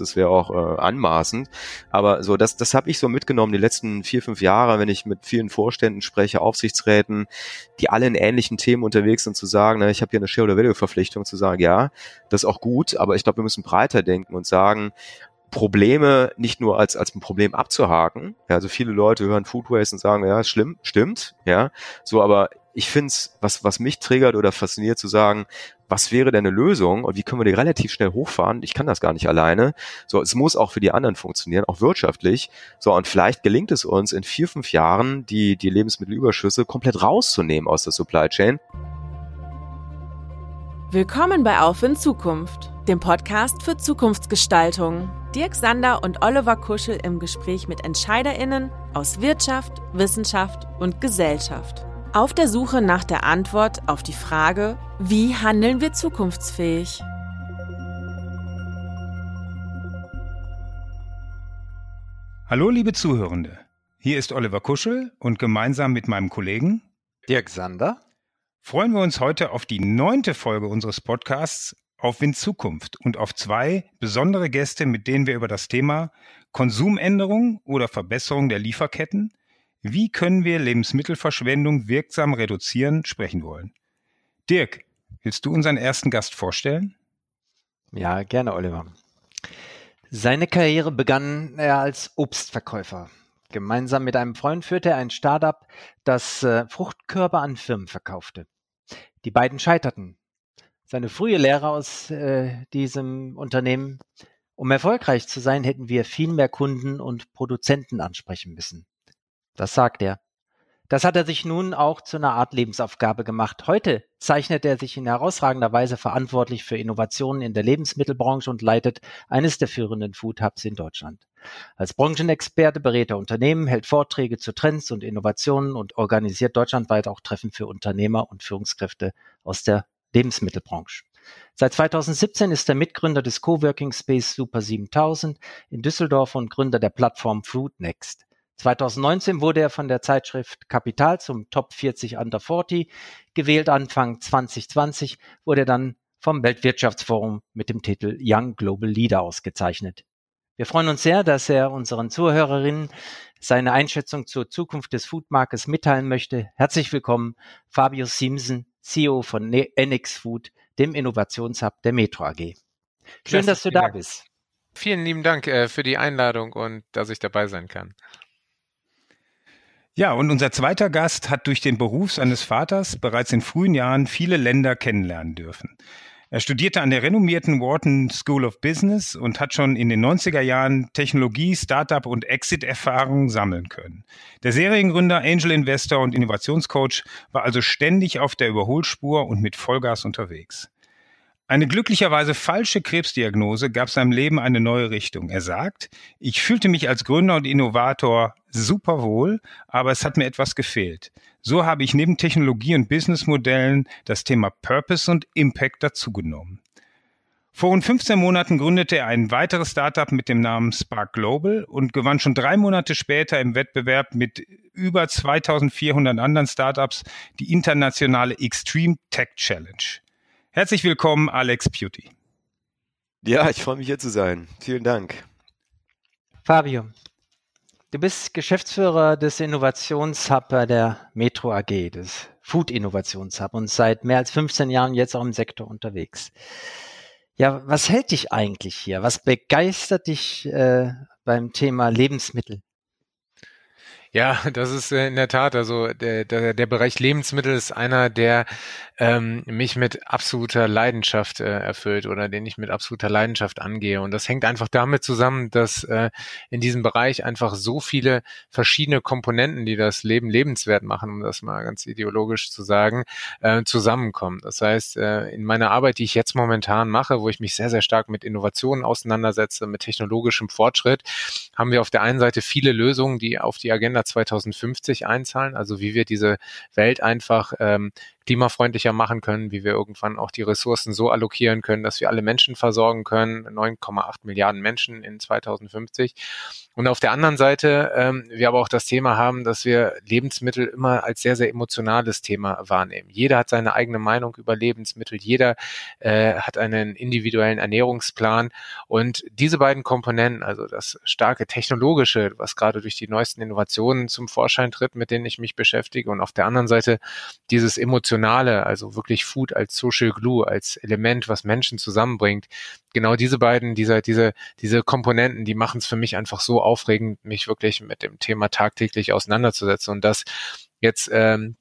Das wäre auch äh, anmaßend. Aber so, das, das habe ich so mitgenommen die letzten vier, fünf Jahre, wenn ich mit vielen Vorständen spreche, Aufsichtsräten, die alle in ähnlichen Themen unterwegs sind, zu sagen, na, ich habe hier eine Shareholder-Value-Verpflichtung, zu sagen, ja, das ist auch gut, aber ich glaube, wir müssen breiter denken und sagen, Probleme nicht nur als, als ein Problem abzuhaken. Ja, also viele Leute hören Food Waste und sagen, ja, schlimm, stimmt, ja. So, aber ich finde es, was, was mich triggert oder fasziniert, zu sagen, was wäre denn eine Lösung und wie können wir die relativ schnell hochfahren? Ich kann das gar nicht alleine. So, es muss auch für die anderen funktionieren, auch wirtschaftlich. So, und vielleicht gelingt es uns in vier, fünf Jahren, die, die Lebensmittelüberschüsse komplett rauszunehmen aus der Supply Chain. Willkommen bei Auf in Zukunft, dem Podcast für Zukunftsgestaltung. Dirk Sander und Oliver Kuschel im Gespräch mit EntscheiderInnen aus Wirtschaft, Wissenschaft und Gesellschaft. Auf der Suche nach der Antwort auf die Frage, wie handeln wir zukunftsfähig? Hallo liebe Zuhörende, hier ist Oliver Kuschel und gemeinsam mit meinem Kollegen Dirk Sander freuen wir uns heute auf die neunte Folge unseres Podcasts auf Wind Zukunft und auf zwei besondere Gäste, mit denen wir über das Thema Konsumänderung oder Verbesserung der Lieferketten, wie können wir Lebensmittelverschwendung wirksam reduzieren, sprechen wollen. Dirk, willst du unseren ersten Gast vorstellen? Ja, gerne, Oliver. Seine Karriere begann er als Obstverkäufer. Gemeinsam mit einem Freund führte er ein Startup, das äh, Fruchtkörper an Firmen verkaufte. Die beiden scheiterten seine frühe Lehre aus äh, diesem Unternehmen. Um erfolgreich zu sein, hätten wir viel mehr Kunden und Produzenten ansprechen müssen. Das sagt er. Das hat er sich nun auch zu einer Art Lebensaufgabe gemacht. Heute zeichnet er sich in herausragender Weise verantwortlich für Innovationen in der Lebensmittelbranche und leitet eines der führenden Food Hubs in Deutschland. Als Branchenexperte berät er Unternehmen, hält Vorträge zu Trends und Innovationen und organisiert deutschlandweit auch Treffen für Unternehmer und Führungskräfte aus der Lebensmittelbranche. Seit 2017 ist er Mitgründer des Coworking Space Super 7000 in Düsseldorf und Gründer der Plattform Foodnext. 2019 wurde er von der Zeitschrift Kapital zum Top 40 Under 40 gewählt. Anfang 2020 wurde er dann vom Weltwirtschaftsforum mit dem Titel Young Global Leader ausgezeichnet. Wir freuen uns sehr, dass er unseren Zuhörerinnen seine Einschätzung zur Zukunft des Foodmarktes mitteilen möchte. Herzlich willkommen, Fabio Simpson, CEO von ne-, NX Food, dem Innovationshub der Metro AG. Schön, dass du da bist. Vielen lieben Dank äh, für die Einladung und dass ich dabei sein kann. Ja, und unser zweiter Gast hat durch den Beruf seines Vaters bereits in frühen Jahren viele Länder kennenlernen dürfen. Er studierte an der renommierten Wharton School of Business und hat schon in den 90er Jahren Technologie, Startup und Exit-Erfahrungen sammeln können. Der Seriengründer, Angel Investor und Innovationscoach war also ständig auf der Überholspur und mit Vollgas unterwegs. Eine glücklicherweise falsche Krebsdiagnose gab seinem Leben eine neue Richtung. Er sagt, ich fühlte mich als Gründer und Innovator super wohl, aber es hat mir etwas gefehlt. So habe ich neben Technologie und Businessmodellen das Thema Purpose und Impact dazugenommen. Vor rund 15 Monaten gründete er ein weiteres Startup mit dem Namen Spark Global und gewann schon drei Monate später im Wettbewerb mit über 2400 anderen Startups die internationale Extreme Tech Challenge. Herzlich willkommen, Alex Beauty. Ja, ich freue mich hier zu sein. Vielen Dank. Fabio, du bist Geschäftsführer des Innovationshub bei der Metro AG, des Food Innovationshub und seit mehr als 15 Jahren jetzt auch im Sektor unterwegs. Ja, was hält dich eigentlich hier? Was begeistert dich äh, beim Thema Lebensmittel? Ja, das ist äh, in der Tat, also der, der, der Bereich Lebensmittel ist einer, der ähm, mich mit absoluter Leidenschaft äh, erfüllt oder den ich mit absoluter Leidenschaft angehe. Und das hängt einfach damit zusammen, dass äh, in diesem Bereich einfach so viele verschiedene Komponenten, die das Leben lebenswert machen, um das mal ganz ideologisch zu sagen, äh, zusammenkommen. Das heißt, äh, in meiner Arbeit, die ich jetzt momentan mache, wo ich mich sehr, sehr stark mit Innovationen auseinandersetze, mit technologischem Fortschritt, haben wir auf der einen Seite viele Lösungen, die auf die Agenda 2050 einzahlen, also wie wir diese Welt einfach ähm, klimafreundlicher machen können, wie wir irgendwann auch die Ressourcen so allokieren können, dass wir alle Menschen versorgen können, 9,8 Milliarden Menschen in 2050. Und auf der anderen Seite ähm, wir aber auch das Thema haben, dass wir Lebensmittel immer als sehr, sehr emotionales Thema wahrnehmen. Jeder hat seine eigene Meinung über Lebensmittel, jeder äh, hat einen individuellen Ernährungsplan und diese beiden Komponenten, also das starke technologische, was gerade durch die neuesten Innovationen zum Vorschein tritt, mit denen ich mich beschäftige und auf der anderen Seite dieses emotionale, also wirklich Food als Social Glue, als Element, was Menschen zusammenbringt, genau diese beiden, diese, diese, diese Komponenten, die machen es für mich einfach so aufregend, mich wirklich mit dem Thema tagtäglich auseinanderzusetzen. Und das jetzt ähm,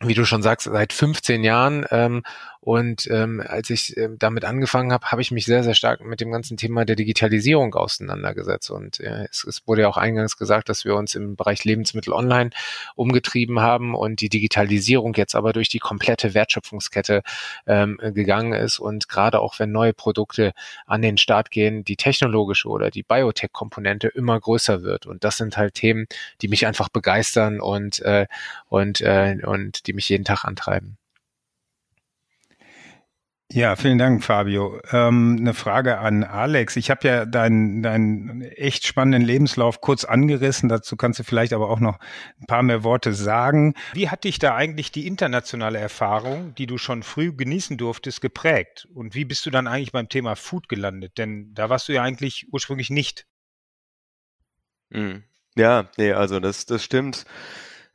wie du schon sagst, seit 15 Jahren. Ähm, und ähm, als ich ähm, damit angefangen habe, habe ich mich sehr, sehr stark mit dem ganzen Thema der Digitalisierung auseinandergesetzt. Und äh, es, es wurde ja auch eingangs gesagt, dass wir uns im Bereich Lebensmittel online umgetrieben haben und die Digitalisierung jetzt aber durch die komplette Wertschöpfungskette ähm, gegangen ist. Und gerade auch wenn neue Produkte an den Start gehen, die technologische oder die Biotech-Komponente immer größer wird. Und das sind halt Themen, die mich einfach begeistern und, äh, und, äh, und die mich jeden Tag antreiben. Ja, vielen Dank, Fabio. Ähm, eine Frage an Alex. Ich habe ja deinen deinen echt spannenden Lebenslauf kurz angerissen. Dazu kannst du vielleicht aber auch noch ein paar mehr Worte sagen. Wie hat dich da eigentlich die internationale Erfahrung, die du schon früh genießen durftest, geprägt? Und wie bist du dann eigentlich beim Thema Food gelandet? Denn da warst du ja eigentlich ursprünglich nicht. Hm. Ja, nee, also das, das stimmt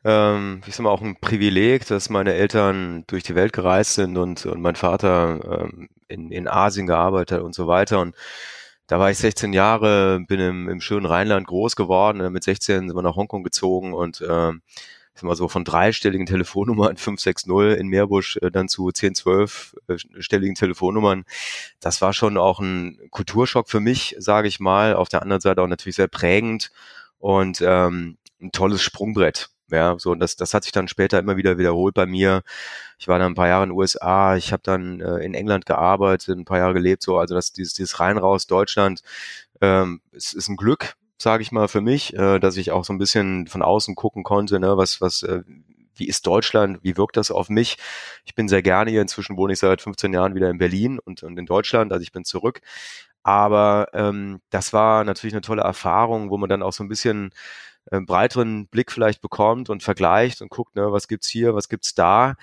ähm, ich sag mal, auch ein Privileg, dass meine Eltern durch die Welt gereist sind und, und mein Vater ähm, in, in Asien gearbeitet hat und so weiter. Und da war ich 16 Jahre, bin im, im schönen Rheinland groß geworden. Mit 16 sind wir nach Hongkong gezogen und ähm, ich sag mal so von dreistelligen Telefonnummern 560 in Meerbusch äh, dann zu 10, 12 äh, stelligen Telefonnummern. Das war schon auch ein Kulturschock für mich, sage ich mal. Auf der anderen Seite auch natürlich sehr prägend und ähm, ein tolles Sprungbrett. Ja, so und das, das hat sich dann später immer wieder wiederholt bei mir. Ich war dann ein paar Jahre in den USA, ich habe dann äh, in England gearbeitet, ein paar Jahre gelebt, so also das dieses dieses rein raus Deutschland ähm, es ist ein Glück, sage ich mal für mich, äh, dass ich auch so ein bisschen von außen gucken konnte, ne, was was äh, wie ist Deutschland, wie wirkt das auf mich? Ich bin sehr gerne hier, inzwischen wohne ich seit 15 Jahren wieder in Berlin und, und in Deutschland, also ich bin zurück. Aber ähm, das war natürlich eine tolle Erfahrung, wo man dann auch so ein bisschen äh, breiteren Blick vielleicht bekommt und vergleicht und guckt, ne, was gibt's hier, was gibt's da.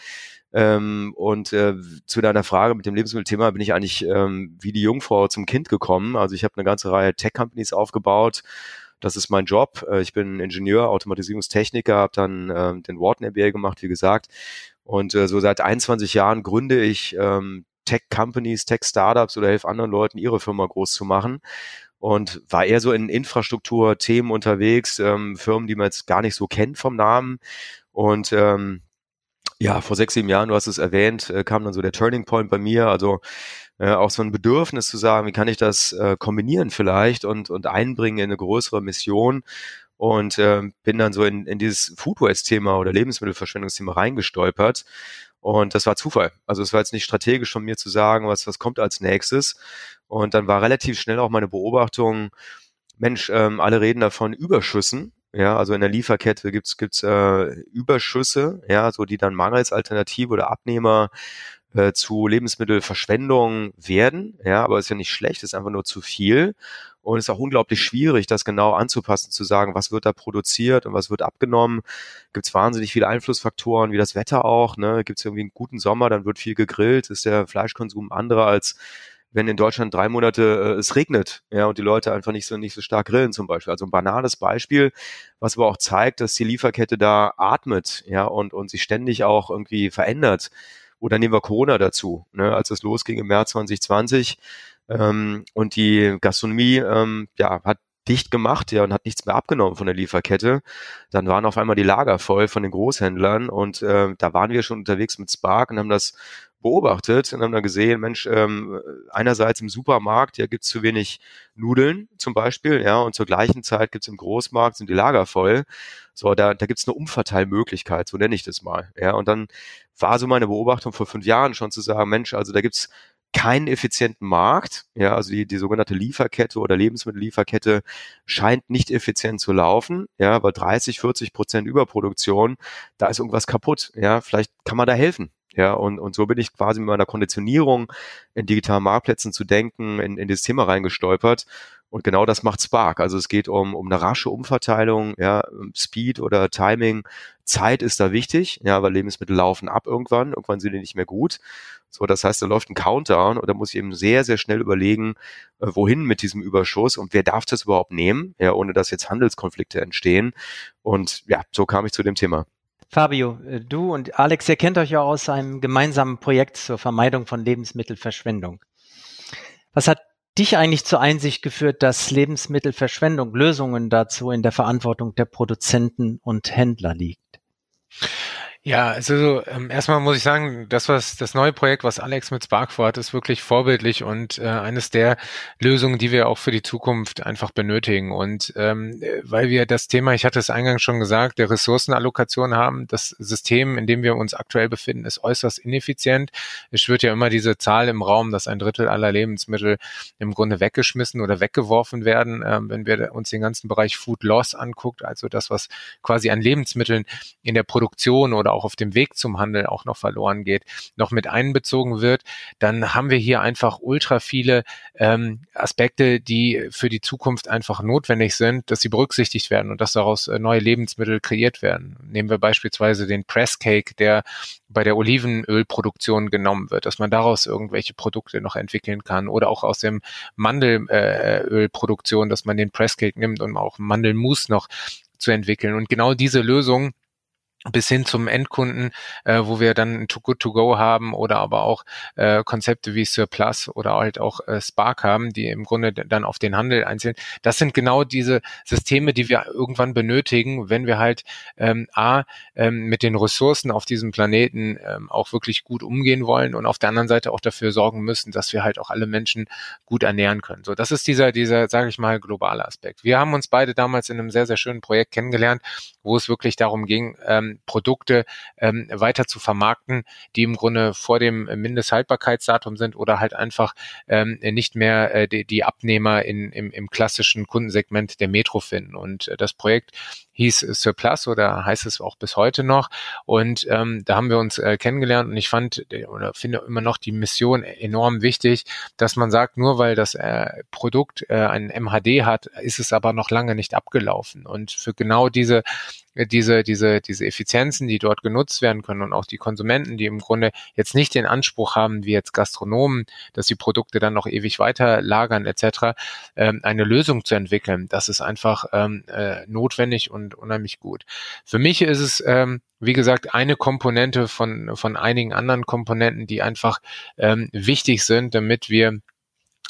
Ähm, und äh, zu deiner Frage mit dem Lebensmittelthema bin ich eigentlich ähm, wie die Jungfrau zum Kind gekommen. Also ich habe eine ganze Reihe Tech-Companies aufgebaut. Das ist mein Job. Äh, ich bin Ingenieur, Automatisierungstechniker, habe dann ähm, den Wharton MBA gemacht, wie gesagt. Und äh, so seit 21 Jahren gründe ich ähm, Tech-Companies, Tech-Startups oder helfe anderen Leuten, ihre Firma groß zu machen und war eher so in Infrastrukturthemen unterwegs, ähm, Firmen, die man jetzt gar nicht so kennt vom Namen. Und ähm, ja, vor sechs, sieben Jahren, du hast es erwähnt, äh, kam dann so der Turning Point bei mir, also äh, auch so ein Bedürfnis zu sagen, wie kann ich das äh, kombinieren vielleicht und, und einbringen in eine größere Mission. Und äh, bin dann so in, in dieses Food Waste-Thema oder Lebensmittelverschwendungsthema reingestolpert und das war Zufall. Also es war jetzt nicht strategisch von mir zu sagen, was, was kommt als nächstes. Und dann war relativ schnell auch meine Beobachtung, Mensch, ähm, alle reden davon Überschüssen. Ja, also in der Lieferkette gibt's gibt's äh, Überschüsse, ja, so die dann mangels Alternative oder Abnehmer äh, zu Lebensmittelverschwendung werden. Ja, aber ist ja nicht schlecht, ist einfach nur zu viel. Und es ist auch unglaublich schwierig, das genau anzupassen, zu sagen, was wird da produziert und was wird abgenommen. Gibt es wahnsinnig viele Einflussfaktoren, wie das Wetter auch. Ne? Gibt es irgendwie einen guten Sommer, dann wird viel gegrillt, ist der Fleischkonsum anderer als wenn in Deutschland drei Monate äh, es regnet, ja, und die Leute einfach nicht so nicht so stark grillen zum Beispiel. Also ein banales Beispiel, was aber auch zeigt, dass die Lieferkette da atmet, ja, und und sich ständig auch irgendwie verändert. Oder nehmen wir Corona dazu, ne, als es losging im März 2020 ähm, und die Gastronomie ähm, ja hat dicht gemacht, ja, und hat nichts mehr abgenommen von der Lieferkette. Dann waren auf einmal die Lager voll von den Großhändlern und äh, da waren wir schon unterwegs mit Spark und haben das beobachtet und haben dann gesehen, Mensch, ähm, einerseits im Supermarkt, ja, gibt's zu wenig Nudeln zum Beispiel, ja, und zur gleichen Zeit gibt's im Großmarkt, sind die Lager voll. So, da, da gibt's eine Umverteilmöglichkeit, so nenne ich das mal. Ja, und dann war so meine Beobachtung vor fünf Jahren schon zu sagen, Mensch, also da gibt's keinen effizienten Markt. Ja, also die, die sogenannte Lieferkette oder Lebensmittellieferkette scheint nicht effizient zu laufen. Ja, weil 30, 40 Prozent Überproduktion, da ist irgendwas kaputt. Ja, vielleicht kann man da helfen. Ja, und, und so bin ich quasi mit meiner Konditionierung in digitalen Marktplätzen zu denken, in, in das Thema reingestolpert. Und genau das macht Spark. Also es geht um, um eine rasche Umverteilung, ja, Speed oder Timing. Zeit ist da wichtig, ja, weil Lebensmittel laufen ab irgendwann. Irgendwann sind die nicht mehr gut. So, das heißt, da läuft ein Countdown und da muss ich eben sehr, sehr schnell überlegen, äh, wohin mit diesem Überschuss und wer darf das überhaupt nehmen, ja, ohne dass jetzt Handelskonflikte entstehen. Und ja, so kam ich zu dem Thema. Fabio, äh, du und Alex, ihr kennt euch ja aus einem gemeinsamen Projekt zur Vermeidung von Lebensmittelverschwendung. Was hat dich eigentlich zur Einsicht geführt, dass Lebensmittelverschwendung Lösungen dazu in der Verantwortung der Produzenten und Händler liegt? Ja, also ähm, erstmal muss ich sagen, das was das neue Projekt, was Alex mit Spark vorhat, ist wirklich vorbildlich und äh, eines der Lösungen, die wir auch für die Zukunft einfach benötigen. Und ähm, weil wir das Thema, ich hatte es eingangs schon gesagt, der Ressourcenallokation haben, das System, in dem wir uns aktuell befinden, ist äußerst ineffizient. Es schwirrt ja immer diese Zahl im Raum, dass ein Drittel aller Lebensmittel im Grunde weggeschmissen oder weggeworfen werden, ähm, wenn wir uns den ganzen Bereich Food Loss anguckt, also das, was quasi an Lebensmitteln in der Produktion oder oder auch auf dem Weg zum Handel auch noch verloren geht, noch mit einbezogen wird, dann haben wir hier einfach ultra viele ähm, Aspekte, die für die Zukunft einfach notwendig sind, dass sie berücksichtigt werden und dass daraus äh, neue Lebensmittel kreiert werden. Nehmen wir beispielsweise den Press Cake, der bei der Olivenölproduktion genommen wird, dass man daraus irgendwelche Produkte noch entwickeln kann oder auch aus dem Mandelölproduktion, äh, dass man den Presscake nimmt, um auch Mandelmus noch zu entwickeln. Und genau diese Lösung bis hin zum Endkunden, äh, wo wir dann Too Good To Go haben oder aber auch äh, Konzepte wie Surplus oder halt auch äh, Spark haben, die im Grunde dann auf den Handel einzeln. Das sind genau diese Systeme, die wir irgendwann benötigen, wenn wir halt ähm, a ähm, mit den Ressourcen auf diesem Planeten ähm, auch wirklich gut umgehen wollen und auf der anderen Seite auch dafür sorgen müssen, dass wir halt auch alle Menschen gut ernähren können. So, das ist dieser dieser, sage ich mal, globale Aspekt. Wir haben uns beide damals in einem sehr sehr schönen Projekt kennengelernt, wo es wirklich darum ging. Ähm, Produkte ähm, weiter zu vermarkten, die im Grunde vor dem Mindesthaltbarkeitsdatum sind oder halt einfach ähm, nicht mehr äh, die, die Abnehmer in, im, im klassischen Kundensegment der Metro finden. Und äh, das Projekt hieß Surplus oder heißt es auch bis heute noch. Und ähm, da haben wir uns äh, kennengelernt und ich fand äh, oder finde immer noch die Mission enorm wichtig, dass man sagt, nur weil das äh, Produkt äh, ein MHD hat, ist es aber noch lange nicht abgelaufen. Und für genau diese diese, diese, diese Effizienzen, die dort genutzt werden können und auch die Konsumenten, die im Grunde jetzt nicht den Anspruch haben, wie jetzt Gastronomen, dass die Produkte dann noch ewig weiter lagern etc., ähm, eine Lösung zu entwickeln. Das ist einfach ähm, äh, notwendig und unheimlich gut. Für mich ist es ähm, wie gesagt, eine Komponente von, von einigen anderen Komponenten, die einfach ähm, wichtig sind, damit wir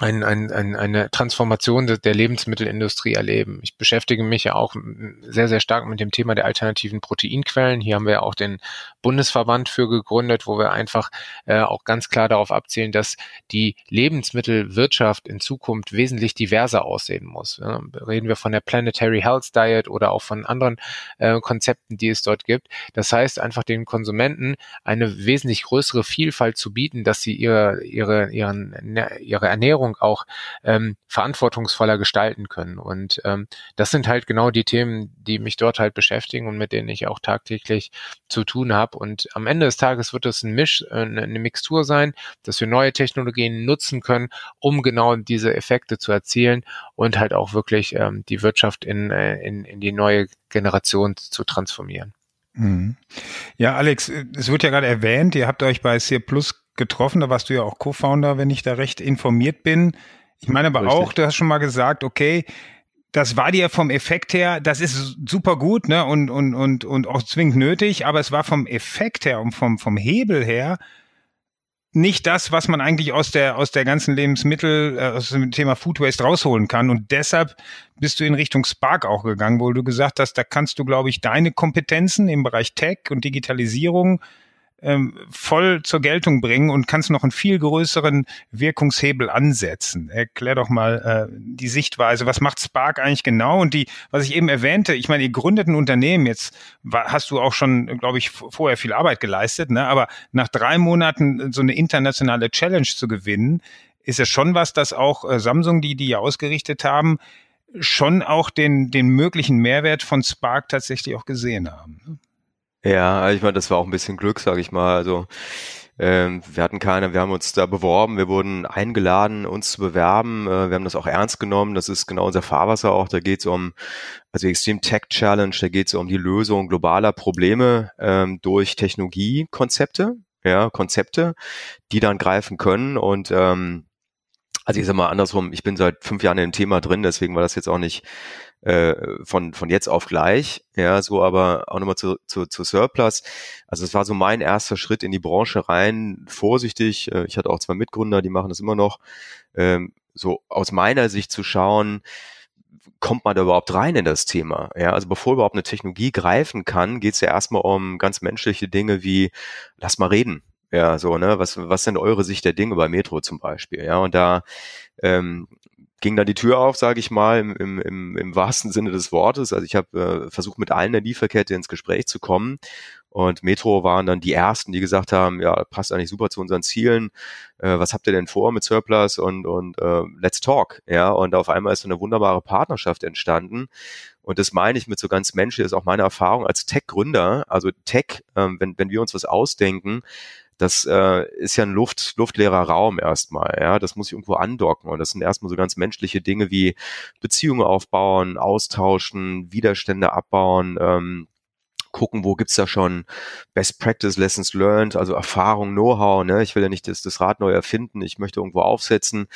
ein, ein, ein, eine Transformation der Lebensmittelindustrie erleben. Ich beschäftige mich ja auch sehr, sehr stark mit dem Thema der alternativen Proteinquellen. Hier haben wir auch den Bundesverband für gegründet, wo wir einfach äh, auch ganz klar darauf abzielen, dass die Lebensmittelwirtschaft in Zukunft wesentlich diverser aussehen muss. Ja, reden wir von der Planetary Health Diet oder auch von anderen äh, Konzepten, die es dort gibt. Das heißt, einfach den Konsumenten eine wesentlich größere Vielfalt zu bieten, dass sie ihre, ihre, ihren, ihre Ernährung Ernährung auch ähm, verantwortungsvoller gestalten können. Und ähm, das sind halt genau die Themen, die mich dort halt beschäftigen und mit denen ich auch tagtäglich zu tun habe. Und am Ende des Tages wird es ein Misch, äh, eine Mixtur sein, dass wir neue Technologien nutzen können, um genau diese Effekte zu erzielen und halt auch wirklich ähm, die Wirtschaft in, äh, in, in die neue Generation zu transformieren. Mhm. Ja, Alex, es wird ja gerade erwähnt, ihr habt euch bei C Plus getroffen. Da warst du ja auch Co-Founder, wenn ich da recht informiert bin. Ich meine aber Richtig. auch, du hast schon mal gesagt, okay, das war dir vom Effekt her, das ist super gut, ne, und, und, und, und auch zwingend nötig, aber es war vom Effekt her und vom, vom Hebel her nicht das, was man eigentlich aus der, aus der ganzen Lebensmittel, äh, aus dem Thema Food Waste rausholen kann. Und deshalb bist du in Richtung Spark auch gegangen, wo du gesagt hast, da kannst du, glaube ich, deine Kompetenzen im Bereich Tech und Digitalisierung ähm, voll zur Geltung bringen und kannst noch einen viel größeren Wirkungshebel ansetzen. Erklär doch mal äh, die Sichtweise. Was macht Spark eigentlich genau? Und die, was ich eben erwähnte, ich meine, ihr gründet ein Unternehmen, jetzt war, hast du auch schon, glaube ich, vorher viel Arbeit geleistet, ne? aber nach drei Monaten so eine internationale Challenge zu gewinnen, ist ja schon was, dass auch äh, Samsung, die die ja ausgerichtet haben, schon auch den, den möglichen Mehrwert von Spark tatsächlich auch gesehen haben. Ne? Ja, ich meine, das war auch ein bisschen Glück, sage ich mal. Also ähm, wir hatten keine, wir haben uns da beworben, wir wurden eingeladen, uns zu bewerben. Äh, wir haben das auch ernst genommen. Das ist genau unser Fahrwasser auch. Da geht es um, also Extreme Tech Challenge, da geht es um die Lösung globaler Probleme ähm, durch Technologiekonzepte, ja, Konzepte, die dann greifen können. Und ähm, also ich sag mal andersrum, ich bin seit fünf Jahren im Thema drin, deswegen war das jetzt auch nicht äh, von, von jetzt auf gleich. Ja, so aber auch nochmal zu, zu, zu Surplus. Also es war so mein erster Schritt in die Branche rein, vorsichtig. Äh, ich hatte auch zwei Mitgründer, die machen das immer noch. Ähm, so aus meiner Sicht zu schauen, kommt man da überhaupt rein in das Thema? Ja, also bevor überhaupt eine Technologie greifen kann, geht es ja erstmal um ganz menschliche Dinge wie, lass mal reden. Ja, so, ne, was, was sind eure Sicht der Dinge bei Metro zum Beispiel? Ja, und da ähm, ging dann die Tür auf, sage ich mal, im, im, im, im wahrsten Sinne des Wortes. Also ich habe äh, versucht, mit allen der Lieferkette ins Gespräch zu kommen. Und Metro waren dann die ersten, die gesagt haben, ja, passt eigentlich super zu unseren Zielen. Äh, was habt ihr denn vor mit Surplus und, und äh, let's talk. Ja, und auf einmal ist so eine wunderbare Partnerschaft entstanden. Und das meine ich mit so ganz menschlich, ist auch meine Erfahrung als Tech-Gründer. Also Tech, ähm, wenn, wenn wir uns was ausdenken, das äh, ist ja ein Luft, luftleerer Raum erstmal. Ja, das muss ich irgendwo andocken. Und das sind erstmal so ganz menschliche Dinge wie Beziehungen aufbauen, austauschen, Widerstände abbauen. Ähm, gucken, wo gibt's da schon Best Practice, Lessons Learned, also Erfahrung, Know-how. Ne? Ich will ja nicht das, das Rad neu erfinden, ich möchte irgendwo aufsetzen.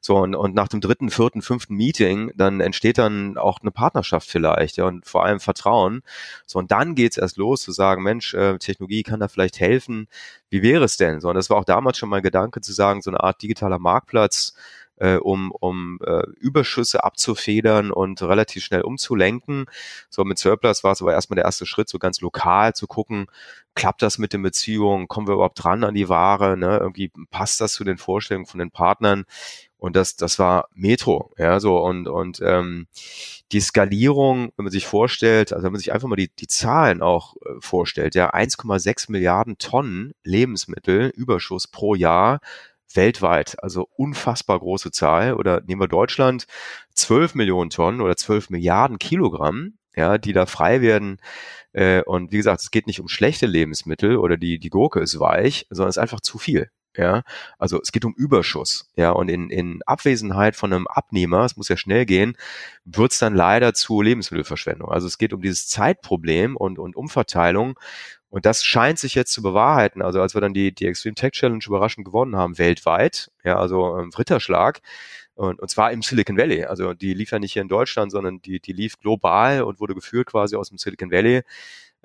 So und, und nach dem dritten, vierten, fünften Meeting, dann entsteht dann auch eine Partnerschaft vielleicht, ja, und vor allem Vertrauen. So und dann geht's erst los zu sagen, Mensch, äh, Technologie kann da vielleicht helfen. Wie wäre es denn? So und das war auch damals schon mein Gedanke zu sagen, so eine Art digitaler Marktplatz äh, um, um äh, Überschüsse abzufedern und relativ schnell umzulenken. So mit Surplus war es aber erstmal der erste Schritt, so ganz lokal zu gucken, klappt das mit den Beziehungen, kommen wir überhaupt dran an die Ware, ne? irgendwie passt das zu den Vorstellungen von den Partnern und das, das war Metro, ja, so und, und ähm, die Skalierung, wenn man sich vorstellt, also wenn man sich einfach mal die, die Zahlen auch äh, vorstellt, ja, 1,6 Milliarden Tonnen Lebensmittel Überschuss pro Jahr, weltweit, also unfassbar große Zahl. Oder nehmen wir Deutschland, 12 Millionen Tonnen oder 12 Milliarden Kilogramm, ja, die da frei werden. Äh, und wie gesagt, es geht nicht um schlechte Lebensmittel oder die, die Gurke ist weich, sondern es ist einfach zu viel. Ja, also es geht um Überschuss. Ja, und in, in Abwesenheit von einem Abnehmer, es muss ja schnell gehen, wird es dann leider zu Lebensmittelverschwendung. Also es geht um dieses Zeitproblem und, und Umverteilung. Und das scheint sich jetzt zu bewahrheiten. Also als wir dann die, die Extreme Tech Challenge überraschend gewonnen haben, weltweit, ja, also ähm, Ritterschlag, und, und zwar im Silicon Valley. Also die lief ja nicht hier in Deutschland, sondern die, die lief global und wurde geführt quasi aus dem Silicon Valley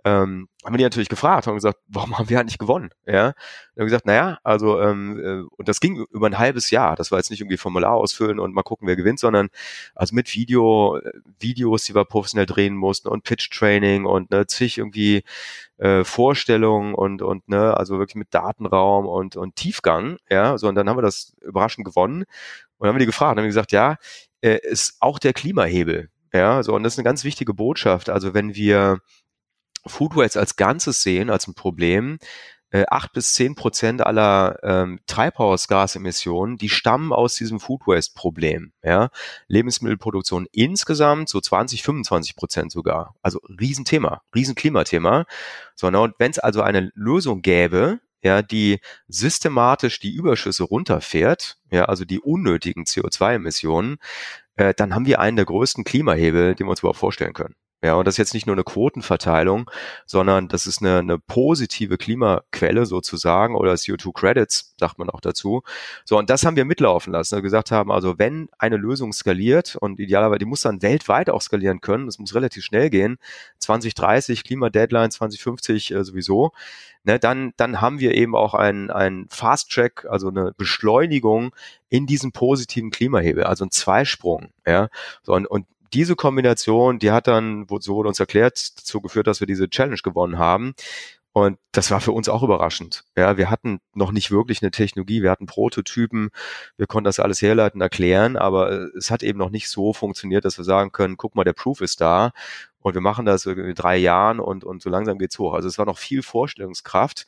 ähm, haben wir die natürlich gefragt, haben gesagt, warum haben wir eigentlich gewonnen? Ja, dann haben gesagt, naja, also ähm, äh, und das ging über ein halbes Jahr. Das war jetzt nicht irgendwie Formular ausfüllen und mal gucken, wer gewinnt, sondern also mit Video, äh, Videos, die wir professionell drehen mussten und Pitch-Training und ne, zig irgendwie äh, Vorstellungen und und ne, also wirklich mit Datenraum und und Tiefgang. Ja, so und dann haben wir das überraschend gewonnen und dann haben wir die gefragt, dann haben wir gesagt, ja, äh, ist auch der Klimahebel. Ja, so und das ist eine ganz wichtige Botschaft. Also wenn wir Food Waste als Ganzes sehen, als ein Problem, äh, acht bis zehn Prozent aller ähm, Treibhausgasemissionen, die stammen aus diesem Food Waste Problem. Ja? Lebensmittelproduktion insgesamt so 20, 25 Prozent sogar. Also Riesenthema, Riesenklimathema. So, ne? und wenn es also eine Lösung gäbe, ja, die systematisch die Überschüsse runterfährt, ja, also die unnötigen CO2-Emissionen, äh, dann haben wir einen der größten Klimahebel, den wir uns überhaupt vorstellen können. Ja, und das ist jetzt nicht nur eine Quotenverteilung, sondern das ist eine, eine positive Klimaquelle sozusagen oder CO2 Credits, sagt man auch dazu. So, und das haben wir mitlaufen lassen. Wir gesagt haben, also wenn eine Lösung skaliert und idealerweise, die muss dann weltweit auch skalieren können, das muss relativ schnell gehen, 2030, Klima-Deadline, 2050 äh, sowieso, ne, dann, dann haben wir eben auch ein, ein Fast-Track, also eine Beschleunigung in diesem positiven Klimahebel, also ein Zweisprung. Ja, so, und, und diese Kombination, die hat dann, so wurde uns erklärt, dazu geführt, dass wir diese Challenge gewonnen haben. Und das war für uns auch überraschend. Ja, wir hatten noch nicht wirklich eine Technologie, wir hatten Prototypen, wir konnten das alles herleiten, erklären, aber es hat eben noch nicht so funktioniert, dass wir sagen können, guck mal, der Proof ist da und wir machen das in drei Jahren und, und so langsam geht's hoch. Also es war noch viel Vorstellungskraft,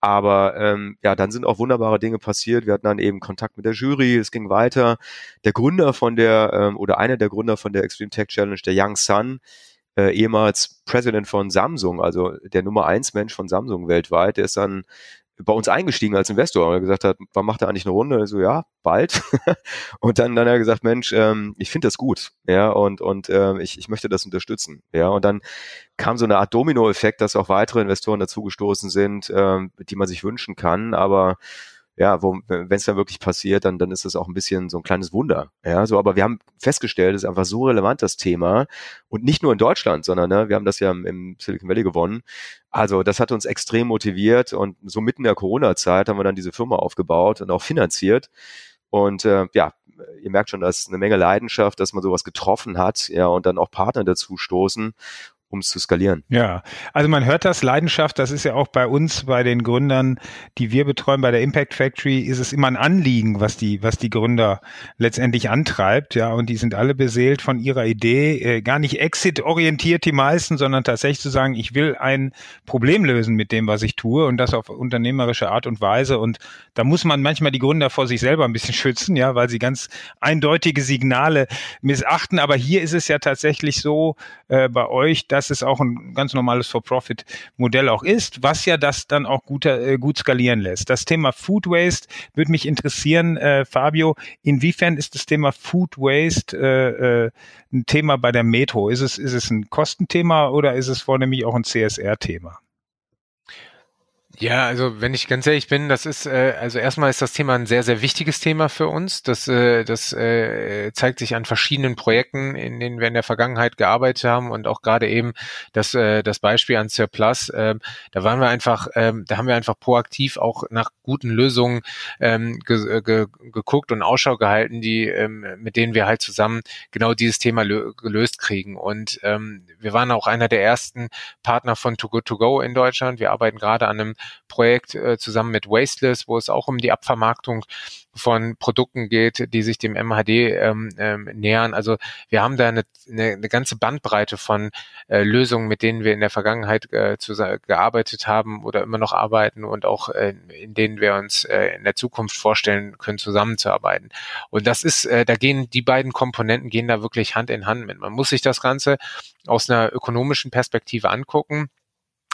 aber ähm, ja, dann sind auch wunderbare Dinge passiert. Wir hatten dann eben Kontakt mit der Jury, es ging weiter. Der Gründer von der, ähm, oder einer der Gründer von der Extreme Tech Challenge, der Young Sun, äh, ehemals President von Samsung, also der Nummer eins Mensch von Samsung weltweit, der ist dann bei uns eingestiegen als Investor, weil er gesagt hat, wann macht er eigentlich eine Runde? So, ja, bald. und dann, dann hat er gesagt, Mensch, ähm, ich finde das gut, ja, und, und ähm, ich, ich möchte das unterstützen. Ja, und dann kam so eine Art Domino-Effekt, dass auch weitere Investoren dazugestoßen sind, ähm, die man sich wünschen kann, aber ja, wo, wenn es dann wirklich passiert, dann, dann ist es auch ein bisschen so ein kleines Wunder. Ja, so, aber wir haben festgestellt, es ist einfach so relevant, das Thema. Und nicht nur in Deutschland, sondern ne, wir haben das ja im, im Silicon Valley gewonnen. Also das hat uns extrem motiviert und so mitten in der Corona-Zeit haben wir dann diese Firma aufgebaut und auch finanziert. Und äh, ja, ihr merkt schon, dass eine Menge Leidenschaft, dass man sowas getroffen hat, ja, und dann auch Partner dazu stoßen um es zu skalieren. Ja, also man hört das, Leidenschaft, das ist ja auch bei uns, bei den Gründern, die wir betreuen, bei der Impact Factory, ist es immer ein Anliegen, was die, was die Gründer letztendlich antreibt, ja, und die sind alle beseelt von ihrer Idee, äh, gar nicht exit-orientiert die meisten, sondern tatsächlich zu sagen, ich will ein Problem lösen mit dem, was ich tue und das auf unternehmerische Art und Weise und da muss man manchmal die Gründer vor sich selber ein bisschen schützen, ja, weil sie ganz eindeutige Signale missachten, aber hier ist es ja tatsächlich so äh, bei euch, dass dass es auch ein ganz normales For-Profit-Modell auch ist, was ja das dann auch gut, äh, gut skalieren lässt. Das Thema Food Waste würde mich interessieren, äh, Fabio, inwiefern ist das Thema Food Waste äh, äh, ein Thema bei der Metro? Ist es, ist es ein Kostenthema oder ist es vornehmlich auch ein CSR-Thema? Ja, also wenn ich ganz ehrlich bin, das ist äh, also erstmal ist das Thema ein sehr sehr wichtiges Thema für uns. Das äh, das äh, zeigt sich an verschiedenen Projekten, in denen wir in der Vergangenheit gearbeitet haben und auch gerade eben das äh, das Beispiel an Surplus. Äh, da waren wir einfach, äh, da haben wir einfach proaktiv auch nach guten Lösungen ähm, ge äh, ge geguckt und Ausschau gehalten, die ähm, mit denen wir halt zusammen genau dieses Thema gelöst kriegen. Und ähm, wir waren auch einer der ersten Partner von Too Good To Go in Deutschland. Wir arbeiten gerade an einem Projekt äh, zusammen mit Wasteless, wo es auch um die Abvermarktung von Produkten geht, die sich dem MHD ähm, ähm, nähern. Also wir haben da eine, eine, eine ganze Bandbreite von äh, Lösungen, mit denen wir in der Vergangenheit äh, gearbeitet haben oder immer noch arbeiten und auch äh, in denen wir uns äh, in der Zukunft vorstellen können, zusammenzuarbeiten. Und das ist, äh, da gehen die beiden Komponenten gehen da wirklich Hand in Hand mit. Man muss sich das Ganze aus einer ökonomischen Perspektive angucken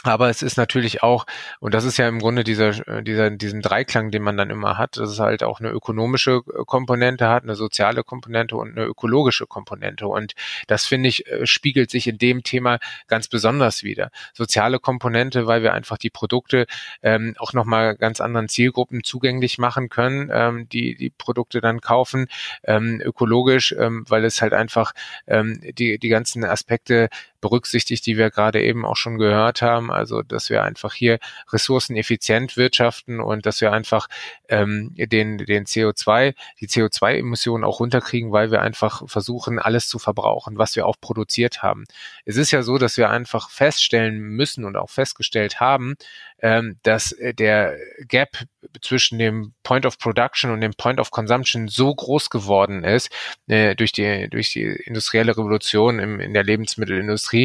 aber es ist natürlich auch, und das ist ja im Grunde dieser, äh, dieser, diesen Dreiklang, den man dann immer hat, dass es halt auch eine ökonomische äh, Komponente hat, eine soziale Komponente und eine ökologische Komponente. Und das finde ich, äh, spiegelt sich in dem Thema ganz besonders wieder. Soziale Komponente, weil wir einfach die Produkte ähm, auch nochmal ganz anderen Zielgruppen zugänglich machen können, ähm, die die Produkte dann kaufen. Ähm, ökologisch, ähm, weil es halt einfach ähm, die, die ganzen Aspekte berücksichtigt, die wir gerade eben auch schon gehört haben. Also, dass wir einfach hier ressourceneffizient wirtschaften und dass wir einfach ähm, den, den CO2, die CO2-Emissionen auch runterkriegen, weil wir einfach versuchen, alles zu verbrauchen, was wir auch produziert haben. Es ist ja so, dass wir einfach feststellen müssen und auch festgestellt haben, ähm, dass äh, der Gap zwischen dem Point of Production und dem Point of Consumption so groß geworden ist äh, durch die durch die industrielle Revolution im, in der Lebensmittelindustrie,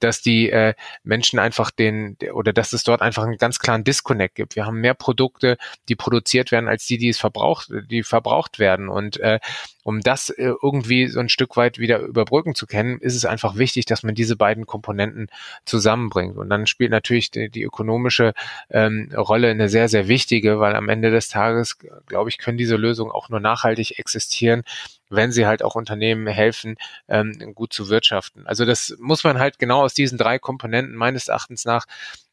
dass die äh, Menschen einfach den oder dass es dort einfach einen ganz klaren Disconnect gibt. Wir haben mehr Produkte, die produziert werden, als die, die es verbraucht, die verbraucht werden und äh, um das äh, irgendwie so ein Stück weit wieder überbrücken zu können, ist es einfach wichtig, dass man diese beiden Komponenten zusammenbringt. Und dann spielt natürlich die, die ökonomische ähm, Rolle eine sehr, sehr wichtige, weil am Ende des Tages, glaube ich, können diese Lösungen auch nur nachhaltig existieren, wenn sie halt auch Unternehmen helfen, ähm, gut zu wirtschaften. Also das muss man halt genau aus diesen drei Komponenten meines Erachtens nach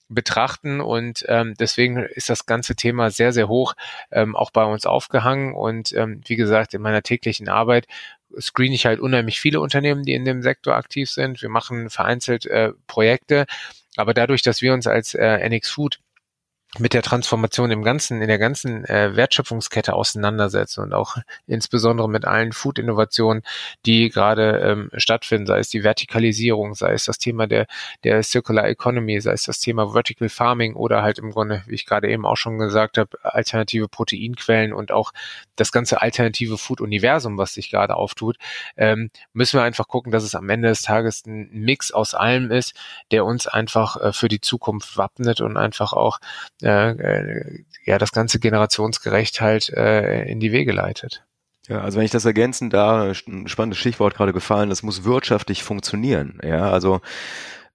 betrachten und ähm, deswegen ist das ganze Thema sehr, sehr hoch ähm, auch bei uns aufgehangen und ähm, wie gesagt, in meiner täglichen Arbeit screen ich halt unheimlich viele Unternehmen, die in dem Sektor aktiv sind. Wir machen vereinzelt äh, Projekte, aber dadurch, dass wir uns als äh, NX Food mit der Transformation im ganzen, in der ganzen äh, Wertschöpfungskette auseinandersetzen und auch insbesondere mit allen Food-Innovationen, die gerade ähm, stattfinden, sei es die Vertikalisierung, sei es das Thema der, der Circular Economy, sei es das Thema Vertical Farming oder halt im Grunde, wie ich gerade eben auch schon gesagt habe, alternative Proteinquellen und auch das ganze alternative Food-Universum, was sich gerade auftut, ähm, müssen wir einfach gucken, dass es am Ende des Tages ein Mix aus allem ist, der uns einfach äh, für die Zukunft wappnet und einfach auch äh, äh, ja das ganze generationsgerecht halt äh, in die Wege leitet. Ja, also wenn ich das ergänzen da, ein spannendes Stichwort gerade gefallen, das muss wirtschaftlich funktionieren. Ja, also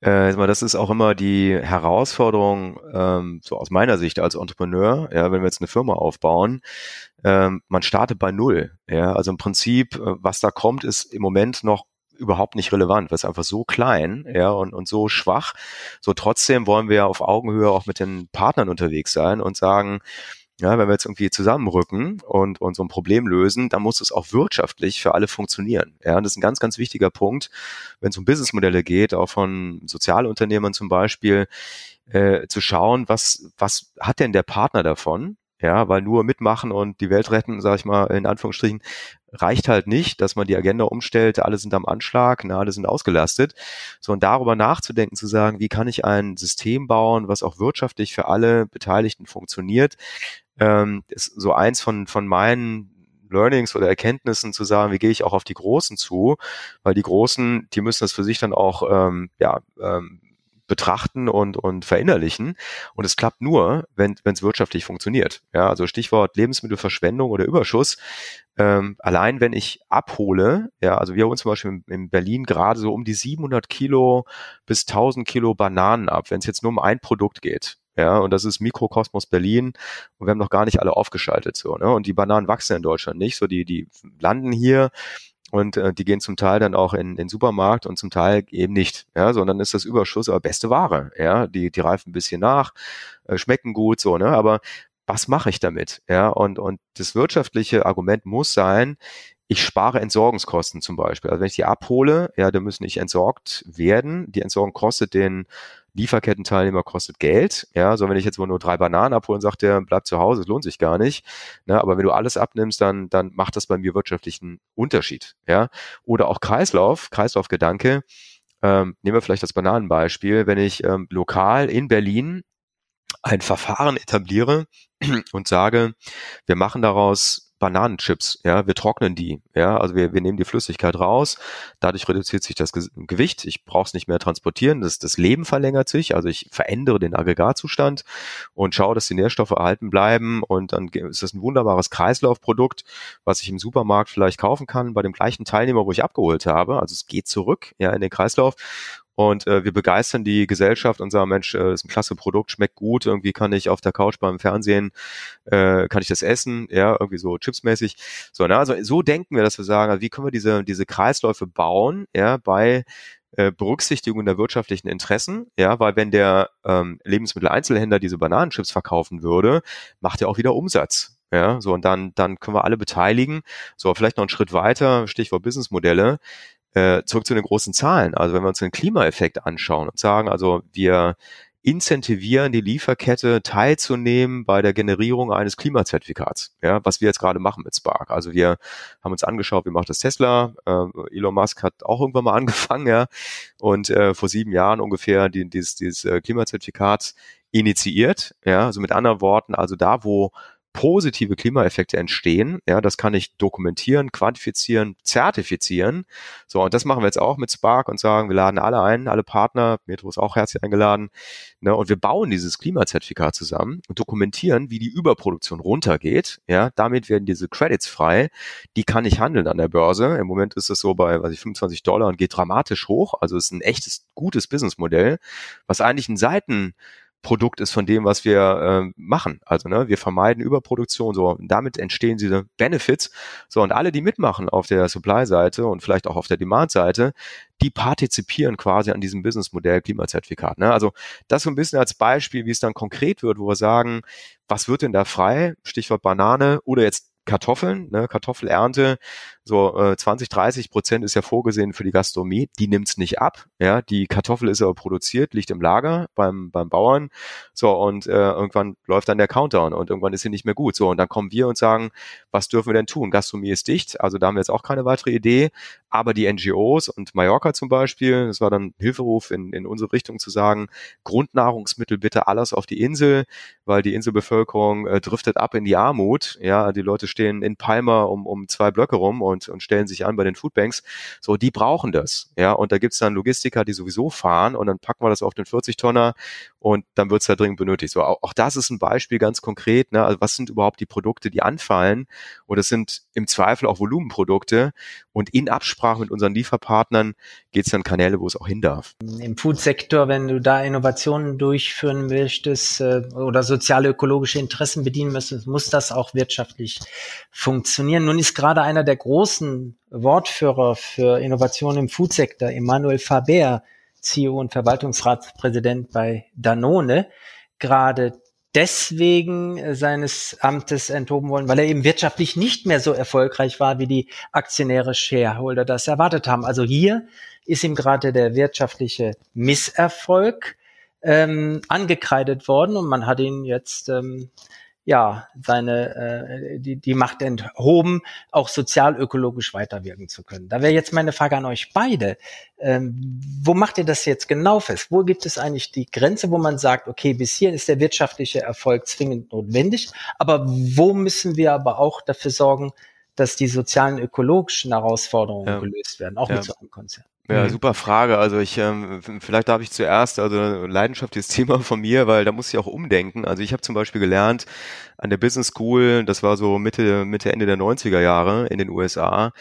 äh, das ist auch immer die Herausforderung, ähm, so aus meiner Sicht als Entrepreneur, ja, wenn wir jetzt eine Firma aufbauen, ähm, man startet bei Null. Ja, also im Prinzip, äh, was da kommt, ist im Moment noch überhaupt nicht relevant, weil es einfach so klein, ja, und, und so schwach. So trotzdem wollen wir auf Augenhöhe auch mit den Partnern unterwegs sein und sagen, ja, wenn wir jetzt irgendwie zusammenrücken und, und so ein Problem lösen, dann muss es auch wirtschaftlich für alle funktionieren. Ja, und das ist ein ganz, ganz wichtiger Punkt, wenn es um Businessmodelle geht, auch von Sozialunternehmern zum Beispiel, äh, zu schauen, was, was hat denn der Partner davon? Ja, weil nur mitmachen und die Welt retten, sage ich mal in Anführungsstrichen, reicht halt nicht, dass man die Agenda umstellt, alle sind am Anschlag, na, alle sind ausgelastet, sondern darüber nachzudenken, zu sagen, wie kann ich ein System bauen, was auch wirtschaftlich für alle Beteiligten funktioniert, ähm, ist so eins von, von meinen Learnings oder Erkenntnissen zu sagen, wie gehe ich auch auf die Großen zu, weil die Großen, die müssen das für sich dann auch ähm, ja, ähm, betrachten und, und verinnerlichen. Und es klappt nur, wenn es wirtschaftlich funktioniert. Ja, also Stichwort Lebensmittelverschwendung oder Überschuss. Ähm, allein wenn ich abhole, ja, also wir holen zum Beispiel in, in Berlin gerade so um die 700 Kilo bis 1000 Kilo Bananen ab, wenn es jetzt nur um ein Produkt geht. Ja, und das ist Mikrokosmos Berlin und wir haben noch gar nicht alle aufgeschaltet so, ne? Und die Bananen wachsen in Deutschland nicht, so die die landen hier und äh, die gehen zum Teil dann auch in den Supermarkt und zum Teil eben nicht, ja, sondern ist das Überschuss aber beste Ware, ja, die die reifen ein bisschen nach, äh, schmecken gut so, ne, aber was mache ich damit, ja, und und das wirtschaftliche Argument muss sein, ich spare Entsorgungskosten zum Beispiel. Also wenn ich die abhole, ja, dann müssen nicht entsorgt werden. Die Entsorgung kostet den Lieferkettenteilnehmer kostet Geld. Ja, so wenn ich jetzt nur drei Bananen abhole und sagt der, bleib zu Hause, es lohnt sich gar nicht. Ne, aber wenn du alles abnimmst, dann, dann macht das bei mir wirtschaftlichen Unterschied. Ja, oder auch Kreislauf, Kreislaufgedanke. Ähm, nehmen wir vielleicht das Bananenbeispiel. Wenn ich ähm, lokal in Berlin ein Verfahren etabliere und sage, wir machen daraus Bananenchips, ja, wir trocknen die, ja, also wir, wir nehmen die Flüssigkeit raus, dadurch reduziert sich das Gewicht, ich brauche es nicht mehr transportieren, das, das Leben verlängert sich, also ich verändere den Aggregatzustand und schaue, dass die Nährstoffe erhalten bleiben und dann ist das ein wunderbares Kreislaufprodukt, was ich im Supermarkt vielleicht kaufen kann, bei dem gleichen Teilnehmer, wo ich abgeholt habe, also es geht zurück, ja, in den Kreislauf und äh, wir begeistern die Gesellschaft und sagen, Mensch, äh, ist ein klasse Produkt, schmeckt gut, irgendwie kann ich auf der Couch beim Fernsehen, äh, kann ich das essen, ja, irgendwie so chipsmäßig. So, ne? also so denken wir, dass wir sagen, also wie können wir diese, diese Kreisläufe bauen, ja, bei äh, Berücksichtigung der wirtschaftlichen Interessen, ja, weil wenn der ähm, Lebensmitteleinzelhändler diese Bananenchips verkaufen würde, macht er auch wieder Umsatz. Ja, so und dann, dann können wir alle beteiligen. So, vielleicht noch einen Schritt weiter, Stichwort Businessmodelle. Äh, zurück zu den großen Zahlen. Also wenn wir uns den Klimaeffekt anschauen und sagen, also wir incentivieren die Lieferkette teilzunehmen bei der Generierung eines Klimazertifikats, ja, was wir jetzt gerade machen mit Spark. Also wir haben uns angeschaut, wie macht das Tesla. Äh, Elon Musk hat auch irgendwann mal angefangen, ja, und äh, vor sieben Jahren ungefähr die, dieses, dieses äh, Klimazertifikat initiiert, ja, also mit anderen Worten, also da, wo positive Klimaeffekte entstehen. Ja, das kann ich dokumentieren, quantifizieren, zertifizieren. So, und das machen wir jetzt auch mit Spark und sagen, wir laden alle ein, alle Partner, Metro ist auch herzlich eingeladen. Ne, und wir bauen dieses Klimazertifikat zusammen und dokumentieren, wie die Überproduktion runtergeht. Ja, damit werden diese Credits frei. Die kann ich handeln an der Börse. Im Moment ist es so bei, weiß ich, 25 Dollar und geht dramatisch hoch. Also es ist ein echtes, gutes Businessmodell, was eigentlich ein Seiten Produkt ist von dem, was wir äh, machen. Also ne, wir vermeiden Überproduktion, so und damit entstehen diese Benefits. So und alle, die mitmachen auf der Supply-Seite und vielleicht auch auf der Demand-Seite, die partizipieren quasi an diesem Businessmodell Klimazertifikat. Ne? Also das so ein bisschen als Beispiel, wie es dann konkret wird, wo wir sagen, was wird denn da frei? Stichwort Banane oder jetzt Kartoffeln, ne, Kartoffelernte, so äh, 20, 30 Prozent ist ja vorgesehen für die Gastronomie, die nimmt's nicht ab. Ja, die Kartoffel ist aber produziert, liegt im Lager beim, beim Bauern. So, und äh, irgendwann läuft dann der Countdown und irgendwann ist sie nicht mehr gut. So, und dann kommen wir und sagen, was dürfen wir denn tun? Gastronomie ist dicht, also da haben wir jetzt auch keine weitere Idee, aber die NGOs und Mallorca zum Beispiel, das war dann Hilferuf in, in unsere Richtung zu sagen, Grundnahrungsmittel bitte alles auf die Insel, weil die Inselbevölkerung äh, driftet ab in die Armut. Ja, die Leute stehen in Palmer um, um zwei Blöcke rum und, und stellen sich an bei den Foodbanks. So, die brauchen das. Ja, und da gibt's dann Logistiker, die sowieso fahren und dann packen wir das auf den 40-Tonner und dann wird's da dringend benötigt. So, auch, auch das ist ein Beispiel ganz konkret. Ne? Also was sind überhaupt die Produkte, die anfallen? Und das sind im Zweifel auch Volumenprodukte. Und in Absprache mit unseren Lieferpartnern geht's dann Kanäle, wo es auch hin darf. Im Foodsektor, wenn du da Innovationen durchführen möchtest äh, oder soziale ökologische Interessen bedienen müsstest, muss das auch wirtschaftlich funktionieren. Nun ist gerade einer der großen Wortführer für Innovationen im Foodsektor, Emmanuel Faber, CEO und Verwaltungsratspräsident bei Danone, gerade deswegen seines Amtes enthoben wollen, weil er eben wirtschaftlich nicht mehr so erfolgreich war, wie die Aktionäre Shareholder das erwartet haben. Also hier ist ihm gerade der wirtschaftliche Misserfolg ähm, angekreidet worden und man hat ihn jetzt ähm, ja, seine, äh, die, die Macht enthoben, auch sozialökologisch weiterwirken zu können. Da wäre jetzt meine Frage an euch beide. Ähm, wo macht ihr das jetzt genau fest? Wo gibt es eigentlich die Grenze, wo man sagt, okay, bis hier ist der wirtschaftliche Erfolg zwingend notwendig, aber wo müssen wir aber auch dafür sorgen, dass die sozialen, ökologischen Herausforderungen ja. gelöst werden, auch ja. mit so einem Konzern? Ja, mhm. super Frage. Also ich, ähm, vielleicht darf ich zuerst, also leidenschaftliches Thema von mir, weil da muss ich auch umdenken. Also ich habe zum Beispiel gelernt an der Business School, das war so Mitte, Mitte, Ende der 90er Jahre in den USA,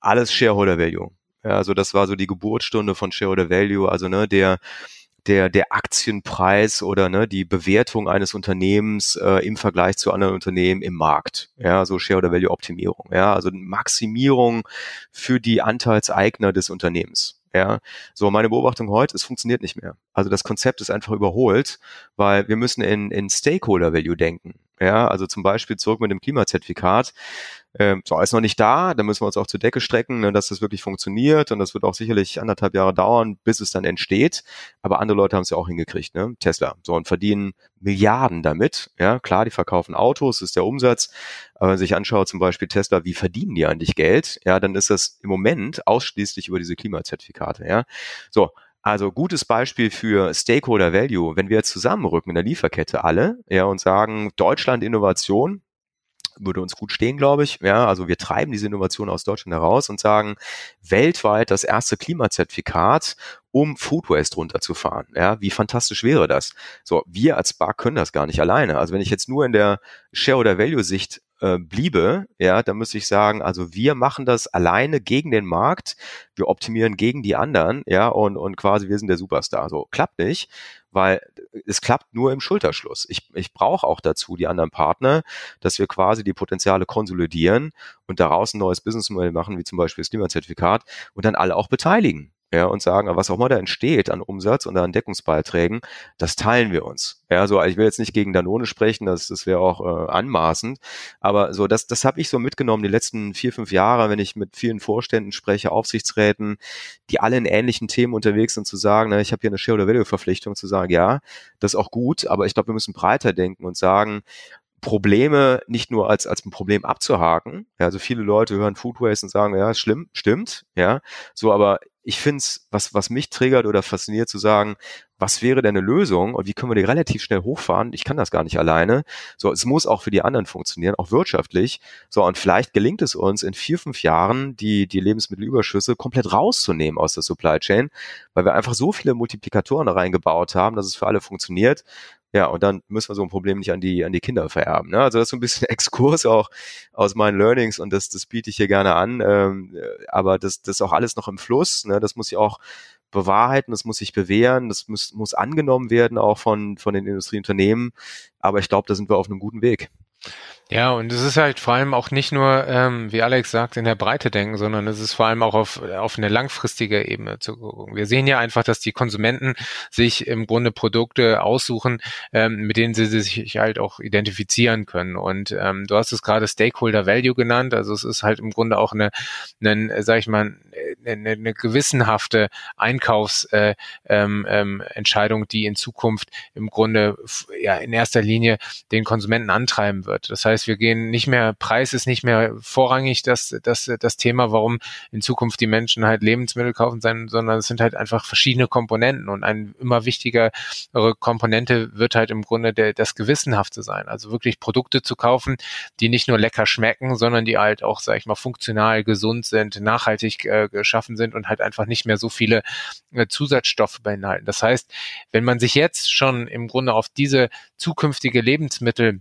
alles Shareholder Value. Ja, also das war so die Geburtsstunde von Shareholder Value, also ne, der der, der Aktienpreis oder ne, die Bewertung eines Unternehmens äh, im Vergleich zu anderen Unternehmen im Markt. Ja, so Shareholder Value Optimierung. Ja, also Maximierung für die Anteilseigner des Unternehmens. Ja, so meine Beobachtung heute, es funktioniert nicht mehr. Also das Konzept ist einfach überholt, weil wir müssen in, in Stakeholder Value denken. Ja, also zum Beispiel zurück mit dem Klimazertifikat. Ähm, so, ist noch nicht da, da müssen wir uns auch zur Decke strecken, ne, dass das wirklich funktioniert und das wird auch sicherlich anderthalb Jahre dauern, bis es dann entsteht. Aber andere Leute haben es ja auch hingekriegt, ne? Tesla. So und verdienen Milliarden damit. Ja, klar, die verkaufen Autos, ist der Umsatz. Aber wenn man sich anschaut, zum Beispiel Tesla, wie verdienen die eigentlich Geld? Ja, dann ist das im Moment ausschließlich über diese Klimazertifikate. Ja, so. Also gutes Beispiel für Stakeholder Value, wenn wir jetzt zusammenrücken in der Lieferkette alle, ja, und sagen, Deutschland Innovation, würde uns gut stehen, glaube ich. Ja, also wir treiben diese Innovation aus Deutschland heraus und sagen, weltweit das erste Klimazertifikat, um Food Waste runterzufahren. Ja, wie fantastisch wäre das? So, wir als Bar können das gar nicht alleine. Also wenn ich jetzt nur in der Share oder Value Sicht äh, bliebe, ja, dann müsste ich sagen, also wir machen das alleine gegen den Markt, wir optimieren gegen die anderen, ja, und, und quasi wir sind der Superstar. So, klappt nicht, weil es klappt nur im Schulterschluss. Ich, ich brauche auch dazu die anderen Partner, dass wir quasi die Potenziale konsolidieren und daraus ein neues Businessmodell machen, wie zum Beispiel das Klimazertifikat und dann alle auch beteiligen ja, und sagen, was auch immer da entsteht an Umsatz und an Deckungsbeiträgen, das teilen wir uns. Ja, so, ich will jetzt nicht gegen Danone sprechen, das, das wäre auch äh, anmaßend, aber so, das, das habe ich so mitgenommen die letzten vier, fünf Jahre, wenn ich mit vielen Vorständen spreche, Aufsichtsräten, die alle in ähnlichen Themen unterwegs sind, zu sagen, na, ich habe hier eine Share- oder Value-Verpflichtung, zu sagen, ja, das ist auch gut, aber ich glaube, wir müssen breiter denken und sagen, Probleme nicht nur als, als ein Problem abzuhaken. Ja, also viele Leute hören Food Waste und sagen, ja, schlimm, stimmt, ja. So, aber ich finde es, was, was mich triggert oder fasziniert, zu sagen, was wäre denn eine Lösung und wie können wir die relativ schnell hochfahren? Ich kann das gar nicht alleine. So, es muss auch für die anderen funktionieren, auch wirtschaftlich. So, und vielleicht gelingt es uns in vier, fünf Jahren, die, die Lebensmittelüberschüsse komplett rauszunehmen aus der Supply Chain, weil wir einfach so viele Multiplikatoren reingebaut haben, dass es für alle funktioniert. Ja, und dann müssen wir so ein Problem nicht an die, an die Kinder vererben. Ne? Also das ist so ein bisschen Exkurs auch aus meinen Learnings und das, das biete ich hier gerne an. Ähm, aber das, das ist auch alles noch im Fluss. Ne? Das muss ich auch bewahrheiten, das muss sich bewähren, das muss, muss angenommen werden auch von, von den Industrieunternehmen. Aber ich glaube, da sind wir auf einem guten Weg. Ja, und es ist halt vor allem auch nicht nur, ähm, wie Alex sagt, in der Breite denken, sondern es ist vor allem auch auf, auf eine langfristige Ebene zu gucken. Wir sehen ja einfach, dass die Konsumenten sich im Grunde Produkte aussuchen, ähm, mit denen sie sich halt auch identifizieren können. Und ähm, du hast es gerade Stakeholder Value genannt, also es ist halt im Grunde auch eine, eine sag ich mal, eine, eine gewissenhafte Einkaufsentscheidung, äh, ähm, ähm, Entscheidung, die in Zukunft im Grunde ja in erster Linie den Konsumenten antreiben wird. Das heißt, heißt, wir gehen nicht mehr, Preis ist nicht mehr vorrangig das, das, das Thema, warum in Zukunft die Menschen halt Lebensmittel kaufen, sondern es sind halt einfach verschiedene Komponenten und eine immer wichtigere Komponente wird halt im Grunde der, das Gewissenhafte sein. Also wirklich Produkte zu kaufen, die nicht nur lecker schmecken, sondern die halt auch, sag ich mal, funktional, gesund sind, nachhaltig äh, geschaffen sind und halt einfach nicht mehr so viele äh, Zusatzstoffe beinhalten. Das heißt, wenn man sich jetzt schon im Grunde auf diese zukünftige Lebensmittel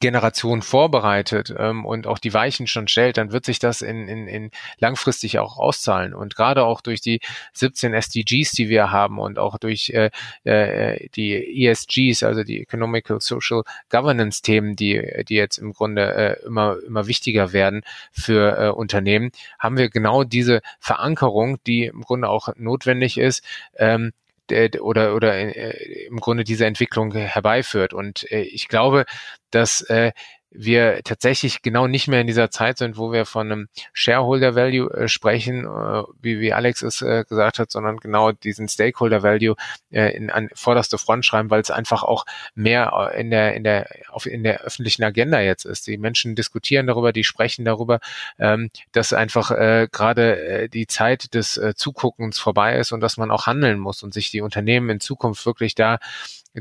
Generation vorbereitet ähm, und auch die Weichen schon stellt, dann wird sich das in, in, in langfristig auch auszahlen. Und gerade auch durch die 17 SDGs, die wir haben und auch durch äh, äh, die ESGs, also die Economical Social Governance Themen, die, die jetzt im Grunde äh, immer, immer wichtiger werden für äh, Unternehmen, haben wir genau diese Verankerung, die im Grunde auch notwendig ist, ähm, oder oder äh, im Grunde diese Entwicklung herbeiführt. Und äh, ich glaube, dass äh, wir tatsächlich genau nicht mehr in dieser Zeit sind, wo wir von einem Shareholder Value äh, sprechen, äh, wie, wie Alex es äh, gesagt hat, sondern genau diesen Stakeholder Value äh, in an vorderste Front schreiben, weil es einfach auch mehr äh, in der in der auf in der öffentlichen Agenda jetzt ist. Die Menschen diskutieren darüber, die sprechen darüber, ähm, dass einfach äh, gerade die Zeit des Zuguckens vorbei ist und dass man auch handeln muss und sich die Unternehmen in Zukunft wirklich da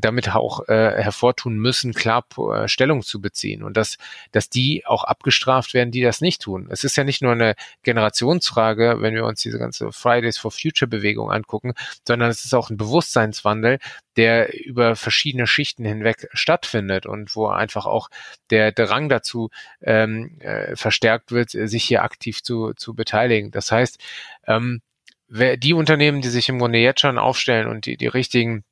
damit auch äh, hervortun müssen, klar äh, Stellung zu beziehen und dass, dass die auch abgestraft werden, die das nicht tun. Es ist ja nicht nur eine Generationsfrage, wenn wir uns diese ganze Fridays for Future Bewegung angucken, sondern es ist auch ein Bewusstseinswandel, der über verschiedene Schichten hinweg stattfindet und wo einfach auch der Drang dazu ähm, äh, verstärkt wird, sich hier aktiv zu, zu beteiligen. Das heißt, ähm, wer, die Unternehmen, die sich im Grunde jetzt schon aufstellen und die, die richtigen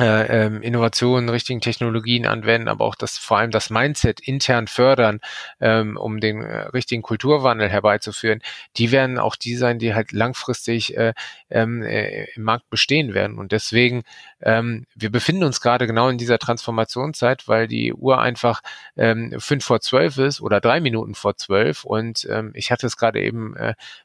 äh, ähm, Innovationen, richtigen Technologien anwenden, aber auch das vor allem das Mindset intern fördern, ähm, um den äh, richtigen Kulturwandel herbeizuführen, die werden auch die sein, die halt langfristig äh, ähm, äh, im Markt bestehen werden. Und deswegen, wir befinden uns gerade genau in dieser Transformationszeit, weil die Uhr einfach fünf vor zwölf ist oder drei Minuten vor zwölf. Und ich hatte es gerade eben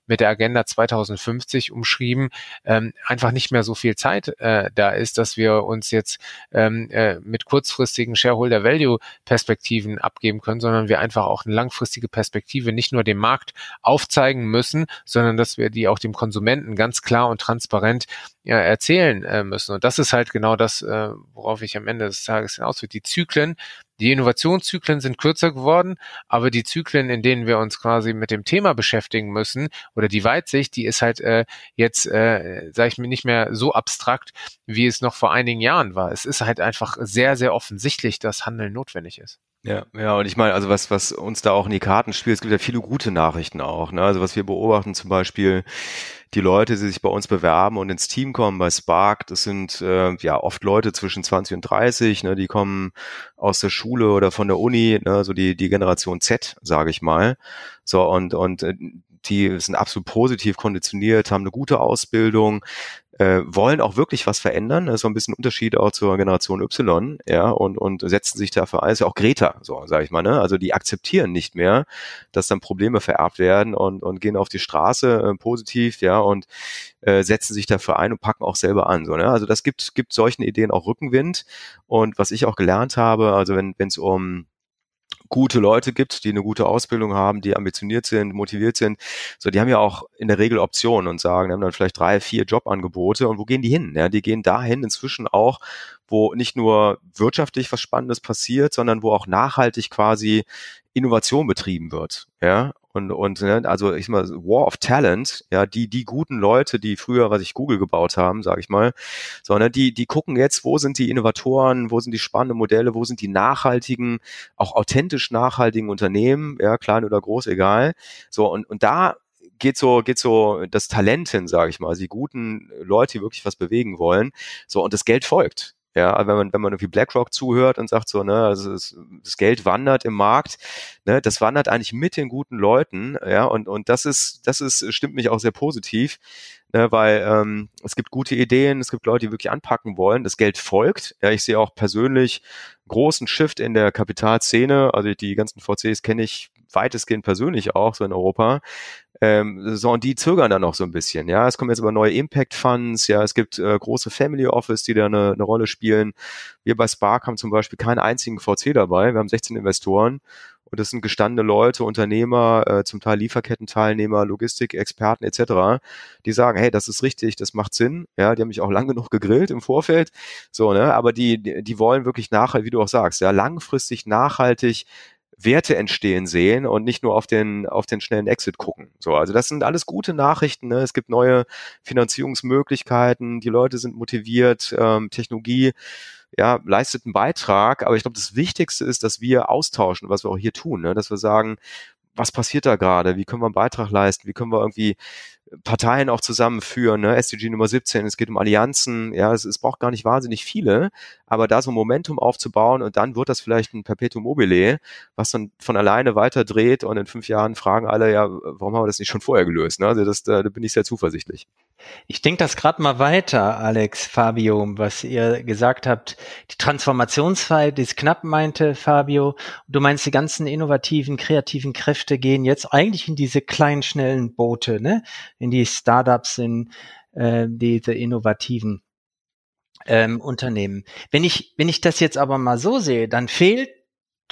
mit der Agenda 2050 umschrieben, einfach nicht mehr so viel Zeit da ist, dass wir uns jetzt ähm, äh, mit kurzfristigen Shareholder Value Perspektiven abgeben können, sondern wir einfach auch eine langfristige Perspektive nicht nur dem Markt aufzeigen müssen, sondern dass wir die auch dem Konsumenten ganz klar und transparent ja, erzählen äh, müssen. Und das ist halt genau das, äh, worauf ich am Ende des Tages hinaus will. Die Zyklen, die Innovationszyklen sind kürzer geworden, aber die Zyklen, in denen wir uns quasi mit dem Thema beschäftigen müssen, oder die Weitsicht, die ist halt äh, jetzt, äh, sage ich mir, nicht mehr so abstrakt, wie es noch vor einigen Jahren war. Es ist halt einfach sehr, sehr offensichtlich, dass Handeln notwendig ist. Ja, ja, und ich meine, also was, was uns da auch in die Karten spielt, es gibt ja viele gute Nachrichten auch. Ne? Also was wir beobachten, zum Beispiel die Leute, die sich bei uns bewerben und ins Team kommen bei Spark, das sind äh, ja oft Leute zwischen 20 und 30, ne? die kommen aus der Schule oder von der Uni, ne? so die, die Generation Z, sage ich mal. So, und, und äh, die sind absolut positiv konditioniert, haben eine gute Ausbildung, äh, wollen auch wirklich was verändern. Das ist so ein bisschen Unterschied auch zur Generation Y, ja, und, und setzen sich dafür ein. Das ist ja auch Greta, so sage ich mal, ne? Also die akzeptieren nicht mehr, dass dann Probleme vererbt werden und, und gehen auf die Straße äh, positiv, ja, und äh, setzen sich dafür ein und packen auch selber an. So, ne? Also das gibt, gibt solchen Ideen auch Rückenwind. Und was ich auch gelernt habe, also wenn es um gute Leute gibt, die eine gute Ausbildung haben, die ambitioniert sind, motiviert sind, so die haben ja auch in der Regel Optionen und sagen, haben dann vielleicht drei, vier Jobangebote und wo gehen die hin? Ja, die gehen dahin inzwischen auch, wo nicht nur wirtschaftlich was Spannendes passiert, sondern wo auch nachhaltig quasi Innovation betrieben wird. Ja, und, und ne, also ich mal War of Talent, ja, die die guten Leute, die früher, was ich Google gebaut haben, sage ich mal, sondern die die gucken jetzt, wo sind die Innovatoren, wo sind die spannenden Modelle, wo sind die nachhaltigen, auch authentisch nachhaltigen Unternehmen, ja, klein oder groß, egal. So und und da geht so, geht so das Talent hin, sage ich mal, also die guten Leute, die wirklich was bewegen wollen. So, und das Geld folgt. Ja, wenn man, wenn man irgendwie BlackRock zuhört und sagt so, ne, also das, das Geld wandert im Markt, ne, das wandert eigentlich mit den guten Leuten, ja, und, und das ist, das ist, stimmt mich auch sehr positiv, ne, weil ähm, es gibt gute Ideen, es gibt Leute, die wirklich anpacken wollen, das Geld folgt. Ja, ich sehe auch persönlich großen Shift in der Kapitalszene, also die ganzen VCs kenne ich weitestgehend persönlich auch, so in Europa. Ähm, so, und die zögern dann noch so ein bisschen. Ja, es kommen jetzt aber neue Impact Funds, ja, es gibt äh, große Family Office, die da eine, eine Rolle spielen. Wir bei Spark haben zum Beispiel keinen einzigen VC dabei. Wir haben 16 Investoren und das sind gestandene Leute, Unternehmer, äh, zum Teil Lieferkettenteilnehmer, Logistikexperten etc., die sagen, hey, das ist richtig, das macht Sinn. Ja, die haben mich auch lang genug gegrillt im Vorfeld. So, ne, aber die, die, wollen wirklich nachhaltig, wie du auch sagst, ja, langfristig nachhaltig Werte entstehen sehen und nicht nur auf den, auf den schnellen Exit gucken. So, also das sind alles gute Nachrichten. Ne? Es gibt neue Finanzierungsmöglichkeiten, die Leute sind motiviert, ähm, Technologie ja, leistet einen Beitrag, aber ich glaube, das Wichtigste ist, dass wir austauschen, was wir auch hier tun, ne? dass wir sagen, was passiert da gerade, wie können wir einen Beitrag leisten, wie können wir irgendwie Parteien auch zusammenführen, ne? SDG Nummer 17, es geht um Allianzen, ja, es, es braucht gar nicht wahnsinnig viele, aber da so Momentum aufzubauen und dann wird das vielleicht ein Perpetuum mobile, was dann von alleine weiter dreht und in fünf Jahren fragen alle, ja, warum haben wir das nicht schon vorher gelöst? Ne? Also das, da, da bin ich sehr zuversichtlich. Ich denke das gerade mal weiter, Alex, Fabio, was ihr gesagt habt. Die Transformationszeit ist knapp, meinte Fabio. Du meinst, die ganzen innovativen, kreativen Kräfte gehen jetzt eigentlich in diese kleinen, schnellen Boote, ne? In die Startups, in äh, diese innovativen ähm, Unternehmen. Wenn ich, wenn ich das jetzt aber mal so sehe, dann fehlt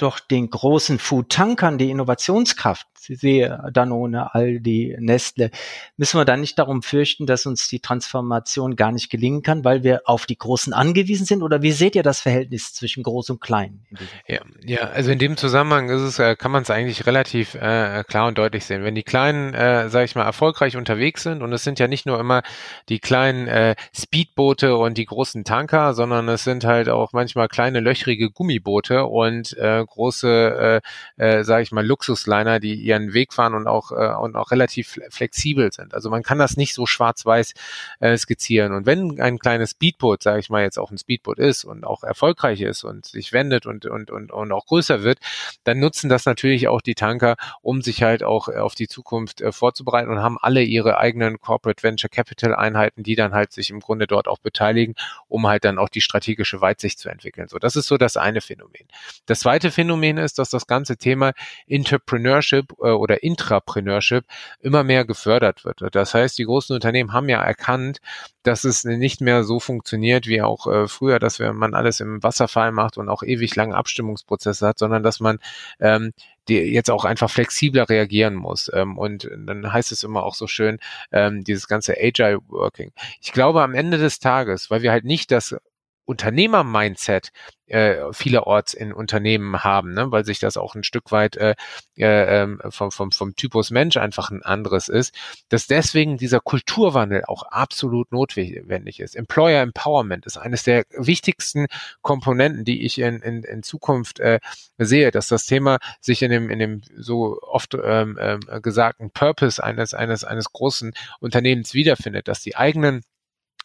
doch den großen Food-Tankern die Innovationskraft. Sehe Danone, Aldi, Nestle. Müssen wir dann nicht darum fürchten, dass uns die Transformation gar nicht gelingen kann, weil wir auf die Großen angewiesen sind? Oder wie seht ihr das Verhältnis zwischen Groß und Klein? Ja, ja, also in dem Zusammenhang ist es, äh, kann man es eigentlich relativ äh, klar und deutlich sehen. Wenn die Kleinen, äh, sage ich mal, erfolgreich unterwegs sind, und es sind ja nicht nur immer die kleinen äh, Speedboote und die großen Tanker, sondern es sind halt auch manchmal kleine löchrige Gummiboote und äh, große, äh, äh, sage ich mal, Luxusliner, die ihren Weg fahren und auch äh, und auch relativ flexibel sind. Also man kann das nicht so schwarz-weiß äh, skizzieren. Und wenn ein kleines Speedboot, sage ich mal, jetzt auch ein Speedboot ist und auch erfolgreich ist und sich wendet und und und und auch größer wird, dann nutzen das natürlich auch die Tanker, um sich halt auch auf die Zukunft äh, vorzubereiten und haben alle ihre eigenen Corporate Venture Capital Einheiten, die dann halt sich im Grunde dort auch beteiligen, um halt dann auch die strategische Weitsicht zu entwickeln. So, das ist so das eine Phänomen. Das zweite Phänomen Phänomen ist, dass das ganze Thema Entrepreneurship äh, oder Intrapreneurship immer mehr gefördert wird. Das heißt, die großen Unternehmen haben ja erkannt, dass es nicht mehr so funktioniert wie auch äh, früher, dass man alles im Wasserfall macht und auch ewig lange Abstimmungsprozesse hat, sondern dass man ähm, die jetzt auch einfach flexibler reagieren muss. Ähm, und dann heißt es immer auch so schön, ähm, dieses ganze Agile Working. Ich glaube, am Ende des Tages, weil wir halt nicht das Unternehmer-Mindset äh, vielerorts in Unternehmen haben, ne? weil sich das auch ein Stück weit äh, äh, ähm, vom, vom, vom Typus Mensch einfach ein anderes ist, dass deswegen dieser Kulturwandel auch absolut notwendig ist. Employer Empowerment ist eines der wichtigsten Komponenten, die ich in, in, in Zukunft äh, sehe, dass das Thema sich in dem, in dem so oft ähm, äh, gesagten Purpose eines, eines, eines großen Unternehmens wiederfindet, dass die eigenen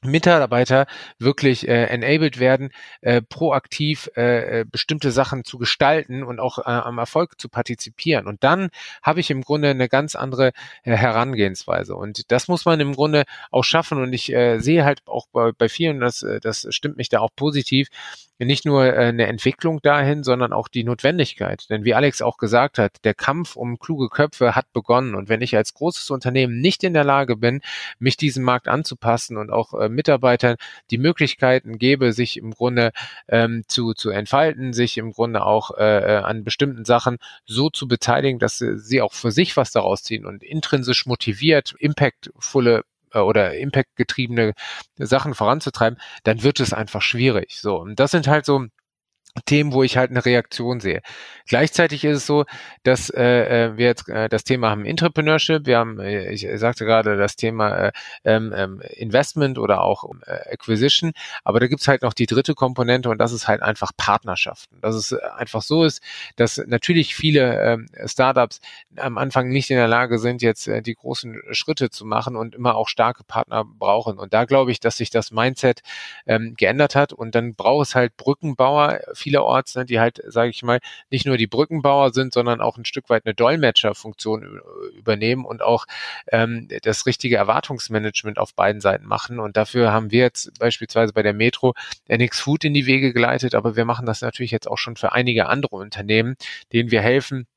Mitarbeiter wirklich äh, enabled werden, äh, proaktiv äh, äh, bestimmte Sachen zu gestalten und auch äh, am Erfolg zu partizipieren. Und dann habe ich im Grunde eine ganz andere äh, Herangehensweise. Und das muss man im Grunde auch schaffen. Und ich äh, sehe halt auch bei, bei vielen, das, äh, das stimmt mich da auch positiv, nicht nur äh, eine Entwicklung dahin, sondern auch die Notwendigkeit. Denn wie Alex auch gesagt hat, der Kampf um kluge Köpfe hat begonnen. Und wenn ich als großes Unternehmen nicht in der Lage bin, mich diesem Markt anzupassen und auch äh, Mitarbeitern die Möglichkeiten gebe, sich im Grunde ähm, zu, zu entfalten, sich im Grunde auch äh, an bestimmten Sachen so zu beteiligen, dass sie auch für sich was daraus ziehen und intrinsisch motiviert, impactvolle äh, oder Impact-getriebene Sachen voranzutreiben, dann wird es einfach schwierig. So, und das sind halt so Themen, wo ich halt eine Reaktion sehe. Gleichzeitig ist es so, dass äh, äh, wir jetzt äh, das Thema haben Entrepreneurship, wir haben, äh, ich sagte gerade, das Thema äh, ähm, ähm, Investment oder auch äh, Acquisition, aber da gibt's halt noch die dritte Komponente und das ist halt einfach Partnerschaften. Dass es einfach so ist, dass natürlich viele äh, Startups am Anfang nicht in der Lage sind, jetzt äh, die großen Schritte zu machen und immer auch starke Partner brauchen. Und da glaube ich, dass sich das Mindset ähm, geändert hat und dann braucht es halt Brückenbauer, vielerorts, ne, die halt, sage ich mal, nicht nur die Brückenbauer sind, sondern auch ein Stück weit eine Dolmetscherfunktion übernehmen und auch ähm, das richtige Erwartungsmanagement auf beiden Seiten machen. Und dafür haben wir jetzt beispielsweise bei der Metro NX Food in die Wege geleitet, aber wir machen das natürlich jetzt auch schon für einige andere Unternehmen, denen wir helfen,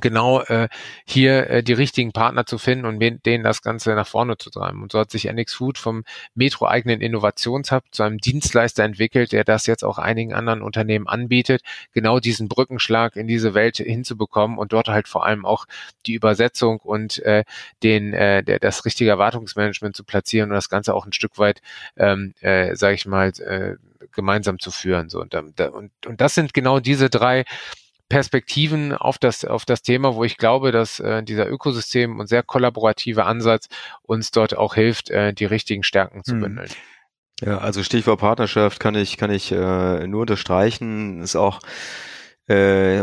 genau äh, hier äh, die richtigen Partner zu finden und denen das Ganze nach vorne zu treiben. Und so hat sich NX Food vom Metro-eigenen Innovationshub zu einem Dienstleister entwickelt, der das jetzt auch einigen anderen Unternehmen anbietet, genau diesen Brückenschlag in diese Welt hinzubekommen und dort halt vor allem auch die Übersetzung und äh, den äh, der, das richtige Erwartungsmanagement zu platzieren und das Ganze auch ein Stück weit, ähm, äh, sage ich mal, äh, gemeinsam zu führen. So und, und, und das sind genau diese drei Perspektiven auf das, auf das Thema, wo ich glaube, dass äh, dieser Ökosystem und sehr kollaborative Ansatz uns dort auch hilft, äh, die richtigen Stärken zu hm. bündeln. Ja, also Stichwort Partnerschaft kann ich, kann ich äh, nur unterstreichen. Ist auch äh,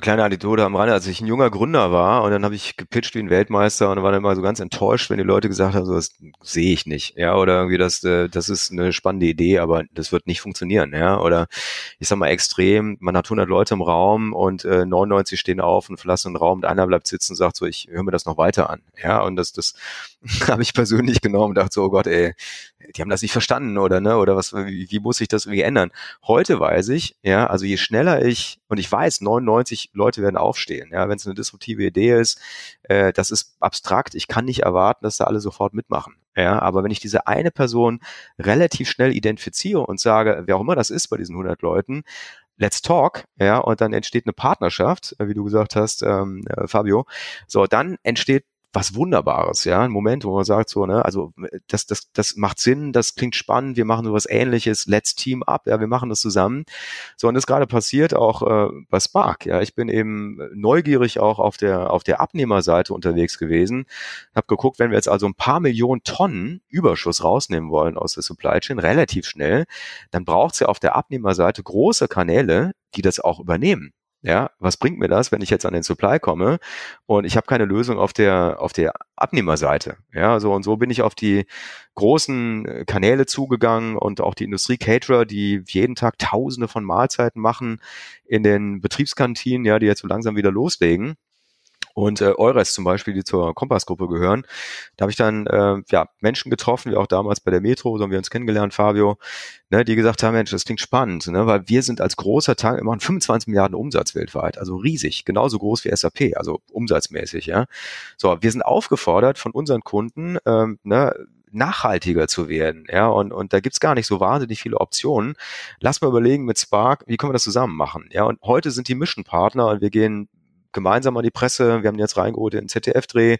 kleine Anekdote am Rande, als ich ein junger Gründer war und dann habe ich gepitcht wie ein Weltmeister und war dann immer so ganz enttäuscht, wenn die Leute gesagt haben, so das sehe ich nicht, ja, oder irgendwie das, äh, das ist eine spannende Idee, aber das wird nicht funktionieren, ja, oder ich sag mal extrem, man hat 100 Leute im Raum und äh, 99 stehen auf und verlassen den Raum und einer bleibt sitzen und sagt so, ich höre mir das noch weiter an, ja, und das, das habe ich persönlich genommen und dachte so, oh Gott, ey, die haben das nicht verstanden oder ne oder was wie, wie muss ich das irgendwie ändern? Heute weiß ich, ja, also je schneller ich und ich weiß, 99 Leute werden aufstehen, ja, wenn es eine disruptive Idee ist, äh, das ist abstrakt, ich kann nicht erwarten, dass da alle sofort mitmachen. Ja, aber wenn ich diese eine Person relativ schnell identifiziere und sage, wer auch immer das ist bei diesen 100 Leuten, let's talk, ja, und dann entsteht eine Partnerschaft, wie du gesagt hast, ähm, äh, Fabio. So, dann entsteht was Wunderbares, ja, ein Moment, wo man sagt so, ne, also das, das, das macht Sinn, das klingt spannend, wir machen sowas ähnliches, let's team up, ja, wir machen das zusammen. So, und das gerade passiert auch äh, bei Spark, ja, ich bin eben neugierig auch auf der, auf der Abnehmerseite unterwegs gewesen, habe geguckt, wenn wir jetzt also ein paar Millionen Tonnen Überschuss rausnehmen wollen aus der Supply Chain, relativ schnell, dann braucht es ja auf der Abnehmerseite große Kanäle, die das auch übernehmen. Ja, was bringt mir das, wenn ich jetzt an den Supply komme und ich habe keine Lösung auf der auf der Abnehmerseite? Ja, so und so bin ich auf die großen äh, Kanäle zugegangen und auch die Industrie-Caterer, die jeden Tag Tausende von Mahlzeiten machen in den Betriebskantinen, ja, die jetzt so langsam wieder loslegen und äh, Eures zum Beispiel, die zur Kompassgruppe gehören. Da habe ich dann äh, ja, Menschen getroffen, wie auch damals bei der Metro, so haben wir uns kennengelernt, Fabio, ne, die gesagt haben, Mensch, das klingt spannend, ne, weil wir sind als großer Teil, wir machen 25 Milliarden Umsatz weltweit, also riesig, genauso groß wie SAP, also umsatzmäßig, ja. So, wir sind aufgefordert von unseren Kunden, ähm, ne, nachhaltiger zu werden. Ja, und, und da gibt's gar nicht so wahnsinnig viele Optionen. Lass mal überlegen mit Spark, wie können wir das zusammen machen? Ja, und heute sind die Mission Partner und wir gehen gemeinsam an die Presse. Wir haben jetzt reingeholt in ZDF-Dreh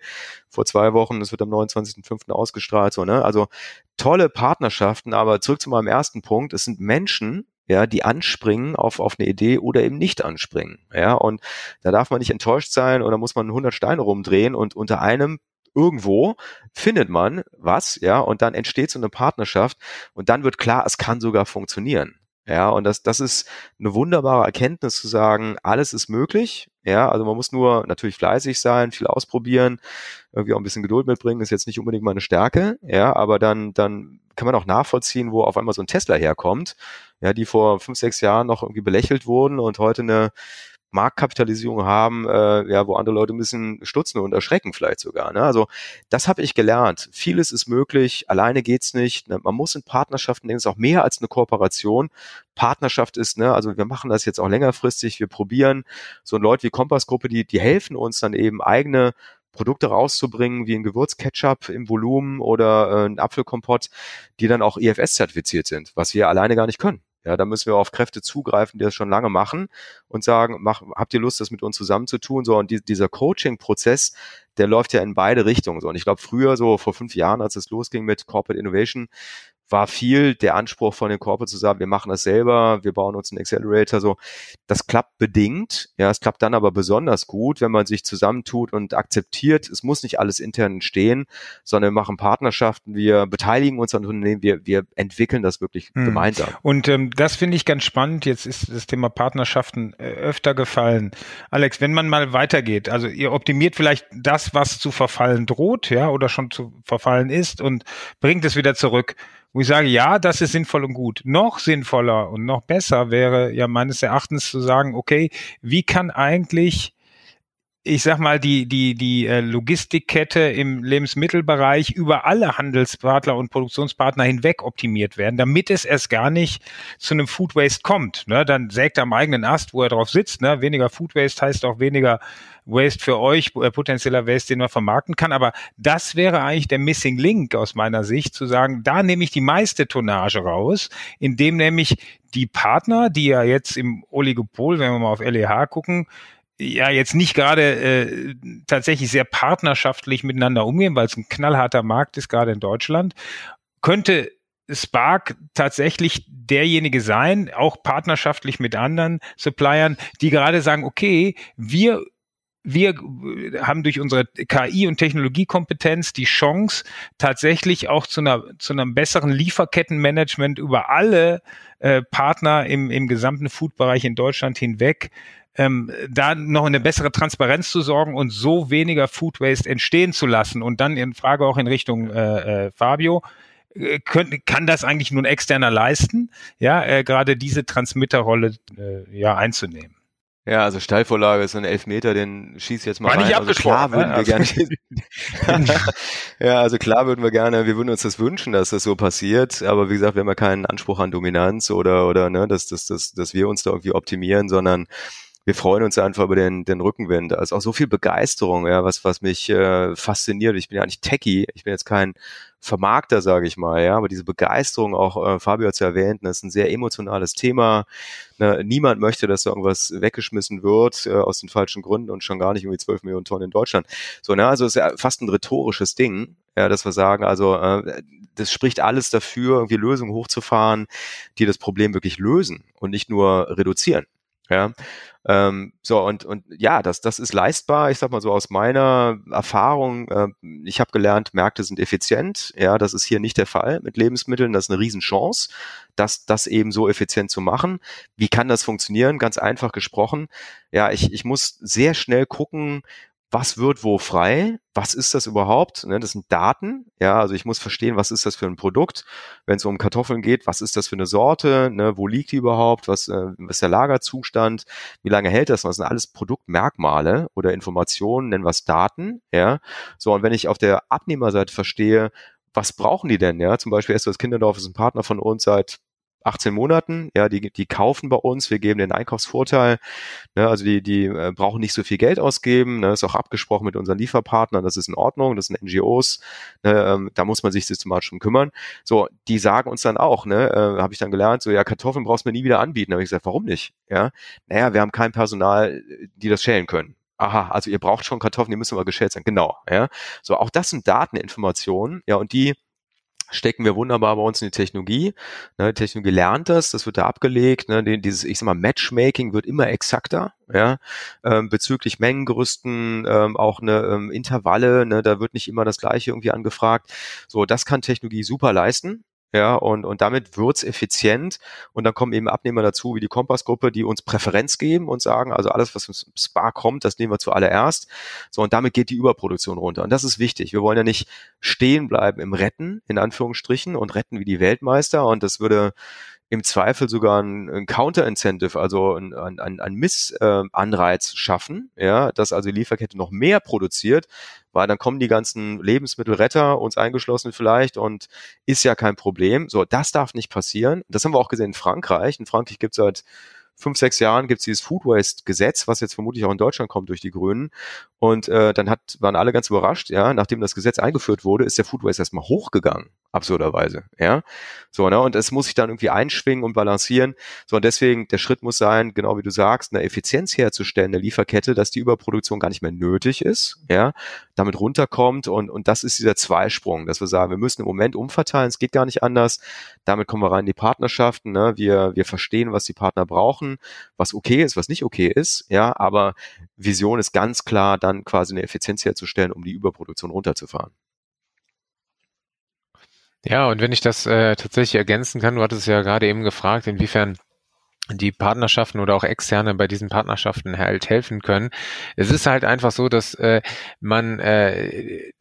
vor zwei Wochen. Das wird am 29.05. ausgestrahlt. So, ne? Also tolle Partnerschaften, aber zurück zu meinem ersten Punkt. Es sind Menschen, ja, die anspringen auf, auf eine Idee oder eben nicht anspringen. Ja, und da darf man nicht enttäuscht sein oder muss man 100 Steine rumdrehen und unter einem irgendwo findet man was, ja, und dann entsteht so eine Partnerschaft und dann wird klar, es kann sogar funktionieren. Ja, und das, das ist eine wunderbare Erkenntnis zu sagen, alles ist möglich. Ja, also man muss nur natürlich fleißig sein, viel ausprobieren, irgendwie auch ein bisschen Geduld mitbringen, ist jetzt nicht unbedingt meine Stärke. Ja, aber dann, dann kann man auch nachvollziehen, wo auf einmal so ein Tesla herkommt, ja, die vor fünf, sechs Jahren noch irgendwie belächelt wurden und heute eine Marktkapitalisierung haben, äh, ja, wo andere Leute ein bisschen stutzen und erschrecken vielleicht sogar. Ne? Also das habe ich gelernt. Vieles ist möglich, alleine geht's nicht. Ne? Man muss in Partnerschaften denken, es ist auch mehr als eine Kooperation. Partnerschaft ist, ne, also wir machen das jetzt auch längerfristig, wir probieren so Leute wie Kompassgruppe, die, die helfen uns dann eben eigene Produkte rauszubringen, wie ein Gewürzketchup im Volumen oder äh, ein Apfelkompott, die dann auch IFS-zertifiziert sind, was wir alleine gar nicht können. Ja, da müssen wir auf Kräfte zugreifen, die das schon lange machen und sagen, mach, habt ihr Lust, das mit uns zusammen zu tun? So, und die, dieser Coaching-Prozess, der läuft ja in beide Richtungen. So, und ich glaube, früher, so vor fünf Jahren, als es losging mit Corporate Innovation, war viel der Anspruch von den Corporate zu sagen, wir machen das selber, wir bauen uns einen Accelerator, so. Das klappt bedingt, ja, es klappt dann aber besonders gut, wenn man sich zusammentut und akzeptiert, es muss nicht alles intern stehen, sondern wir machen Partnerschaften, wir beteiligen uns an Unternehmen, wir, wir entwickeln das wirklich hm. gemeinsam. Und ähm, das finde ich ganz spannend. Jetzt ist das Thema Partnerschaften äh, öfter gefallen. Alex, wenn man mal weitergeht, also ihr optimiert vielleicht das, was zu verfallen droht, ja, oder schon zu verfallen ist und bringt es wieder zurück wo ich sage, ja, das ist sinnvoll und gut. Noch sinnvoller und noch besser wäre ja meines Erachtens zu sagen, okay, wie kann eigentlich ich sag mal, die, die, die äh, Logistikkette im Lebensmittelbereich über alle Handelspartner und Produktionspartner hinweg optimiert werden, damit es erst gar nicht zu einem Food Waste kommt. Ne? Dann sägt er am eigenen Ast, wo er drauf sitzt. Ne? Weniger Food Waste heißt auch weniger Waste für euch, äh, potenzieller Waste, den man vermarkten kann. Aber das wäre eigentlich der Missing Link aus meiner Sicht, zu sagen, da nehme ich die meiste Tonnage raus, indem nämlich die Partner, die ja jetzt im Oligopol, wenn wir mal auf LEH gucken, ja jetzt nicht gerade äh, tatsächlich sehr partnerschaftlich miteinander umgehen, weil es ein knallharter Markt ist, gerade in Deutschland, könnte Spark tatsächlich derjenige sein, auch partnerschaftlich mit anderen Suppliern, die gerade sagen, okay, wir wir haben durch unsere KI und Technologiekompetenz die Chance, tatsächlich auch zu einer, zu einem besseren Lieferkettenmanagement über alle äh, Partner im, im gesamten Food-Bereich in Deutschland hinweg ähm, da noch eine bessere Transparenz zu sorgen und so weniger Food Waste entstehen zu lassen. Und dann in Frage auch in Richtung äh, äh, Fabio, äh, könnt, kann das eigentlich nur ein externer leisten, ja, äh, gerade diese Transmitterrolle äh, ja einzunehmen. Ja, also Steilvorlage ist ein Elfmeter, den schieß jetzt mal War rein. nicht also klar würden ne? wir gerne. ja, also klar würden wir gerne, wir würden uns das wünschen, dass das so passiert. Aber wie gesagt, wir haben ja keinen Anspruch an Dominanz oder oder ne, dass, dass, dass, dass wir uns da irgendwie optimieren, sondern wir freuen uns einfach über den, den Rückenwind. Ist auch so viel Begeisterung, ja, was, was mich äh, fasziniert. Ich bin ja nicht Techie, ich bin jetzt kein Vermarkter, sage ich mal, ja, aber diese Begeisterung, auch äh, Fabio hat es ja erwähnt, das ist ein sehr emotionales Thema. Ne, niemand möchte, dass da irgendwas weggeschmissen wird äh, aus den falschen Gründen und schon gar nicht irgendwie 12 Millionen Tonnen in Deutschland. So, ne, also ist ja fast ein rhetorisches Ding, ja, dass wir sagen, also äh, das spricht alles dafür, irgendwie Lösungen hochzufahren, die das Problem wirklich lösen und nicht nur reduzieren. Ja, ähm, so und und ja, das das ist leistbar. Ich sag mal so aus meiner Erfahrung. Äh, ich habe gelernt, Märkte sind effizient. Ja, das ist hier nicht der Fall mit Lebensmitteln. Das ist eine Riesenchance, das das eben so effizient zu machen. Wie kann das funktionieren? Ganz einfach gesprochen. Ja, ich ich muss sehr schnell gucken, was wird wo frei, was ist das überhaupt? Ne, das sind Daten, ja, also ich muss verstehen, was ist das für ein Produkt, wenn es um Kartoffeln geht, was ist das für eine Sorte, ne, wo liegt die überhaupt, was, äh, was ist der Lagerzustand, wie lange hält das? Das sind alles Produktmerkmale oder Informationen, nennen wir es Daten, ja. So, und wenn ich auf der Abnehmerseite verstehe, was brauchen die denn, ja, zum Beispiel SOS Kinderdorf ist ein Partner von uns seit 18 Monaten. Ja, die, die kaufen bei uns, wir geben den Einkaufsvorteil. Ne, also die, die äh, brauchen nicht so viel Geld ausgeben. Ne, ist auch abgesprochen mit unseren Lieferpartnern, das ist in Ordnung, das sind NGOs, ne, ähm, da muss man sich systematisch um kümmern. So, die sagen uns dann auch, ne, äh, habe ich dann gelernt, so ja, Kartoffeln brauchst du mir nie wieder anbieten. Da habe ich gesagt, warum nicht? Ja, naja, wir haben kein Personal, die das schälen können. Aha, also ihr braucht schon Kartoffeln, die müssen aber geschält sein. Genau, ja. So, auch das sind Dateninformationen, ja, und die stecken wir wunderbar bei uns in die Technologie. Ne, die Technologie lernt das, das wird da abgelegt. Ne, dieses, ich sag mal, Matchmaking wird immer exakter, ja, ähm, bezüglich Mengengerüsten, ähm, auch eine ähm, Intervalle, ne, da wird nicht immer das Gleiche irgendwie angefragt. So, das kann Technologie super leisten. Ja, und, und damit wird's effizient. Und dann kommen eben Abnehmer dazu, wie die Kompassgruppe, die uns Präferenz geben und sagen, also alles, was im Spa kommt, das nehmen wir zuallererst. So, und damit geht die Überproduktion runter. Und das ist wichtig. Wir wollen ja nicht stehen bleiben im Retten, in Anführungsstrichen, und retten wie die Weltmeister. Und das würde im Zweifel sogar ein, ein Counter-Incentive, also ein, ein, ein Missanreiz äh, schaffen, ja, dass also die Lieferkette noch mehr produziert, weil dann kommen die ganzen Lebensmittelretter, uns eingeschlossen vielleicht, und ist ja kein Problem. So, das darf nicht passieren. Das haben wir auch gesehen in Frankreich. In Frankreich gibt es seit fünf, sechs Jahren gibt es dieses Food Waste Gesetz, was jetzt vermutlich auch in Deutschland kommt durch die Grünen. Und äh, dann hat, waren alle ganz überrascht, ja, nachdem das Gesetz eingeführt wurde, ist der Food Waste erstmal hochgegangen, absurderweise. Ja. So, ne? Und es muss sich dann irgendwie einschwingen und balancieren. So, und deswegen, der Schritt muss sein, genau wie du sagst, eine Effizienz herzustellen der Lieferkette, dass die Überproduktion gar nicht mehr nötig ist, ja, damit runterkommt. Und, und das ist dieser Zweisprung, dass wir sagen, wir müssen im Moment umverteilen, es geht gar nicht anders. Damit kommen wir rein in die Partnerschaften. Ne? Wir, wir verstehen, was die Partner brauchen, was okay ist, was nicht okay ist, ja, aber Vision ist ganz klar, dann quasi eine Effizienz herzustellen, um die Überproduktion runterzufahren. Ja, und wenn ich das äh, tatsächlich ergänzen kann, du hattest ja gerade eben gefragt, inwiefern die Partnerschaften oder auch externe bei diesen Partnerschaften halt helfen können. Es ist halt einfach so, dass äh, man äh,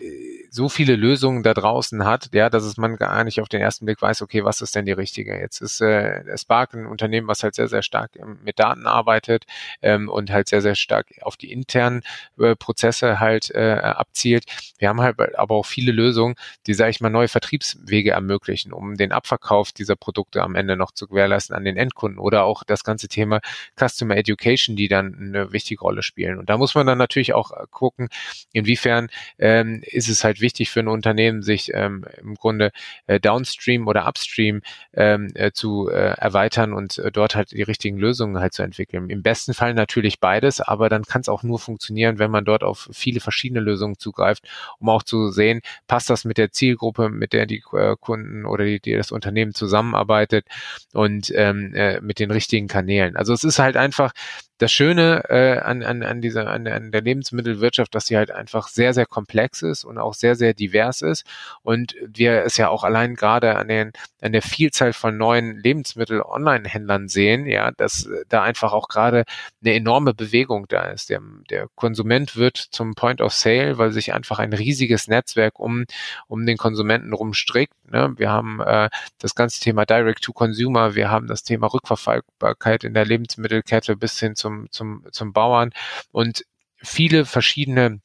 so viele Lösungen da draußen hat, ja, dass es man gar nicht auf den ersten Blick weiß, okay, was ist denn die richtige? Jetzt ist äh, Spark ein Unternehmen, was halt sehr, sehr stark mit Daten arbeitet ähm, und halt sehr, sehr stark auf die internen äh, Prozesse halt äh, abzielt. Wir haben halt aber auch viele Lösungen, die, sage ich mal, neue Vertriebswege ermöglichen, um den Abverkauf dieser Produkte am Ende noch zu gewährleisten an den Endkunden oder auch das ganze Thema Customer Education, die dann eine wichtige Rolle spielen. Und da muss man dann natürlich auch äh, gucken, inwiefern ähm, ist es halt wichtig für ein Unternehmen, sich ähm, im Grunde äh, downstream oder upstream ähm, äh, zu äh, erweitern und äh, dort halt die richtigen Lösungen halt zu entwickeln. Im besten Fall natürlich beides, aber dann kann es auch nur funktionieren, wenn man dort auf viele verschiedene Lösungen zugreift, um auch zu sehen, passt das mit der Zielgruppe, mit der die äh, Kunden oder die, die das Unternehmen zusammenarbeitet und ähm, äh, mit den richtigen Kanälen. Also es ist halt einfach das Schöne äh, an, an, an, dieser, an, an der Lebensmittelwirtschaft, dass sie halt einfach sehr, sehr komplex ist und auch sehr, sehr divers ist. Und wir es ja auch allein gerade an, den, an der Vielzahl von neuen Lebensmittel-Online-Händlern sehen, ja, dass da einfach auch gerade eine enorme Bewegung da ist. Der, der Konsument wird zum Point of Sale, weil sich einfach ein riesiges Netzwerk um, um den Konsumenten rumstrickt. Ne? Wir haben äh, das ganze Thema Direct to Consumer, wir haben das Thema Rückverfolgbarkeit in der Lebensmittelkette bis hin zum zum, zum, zum Bauern und viele verschiedene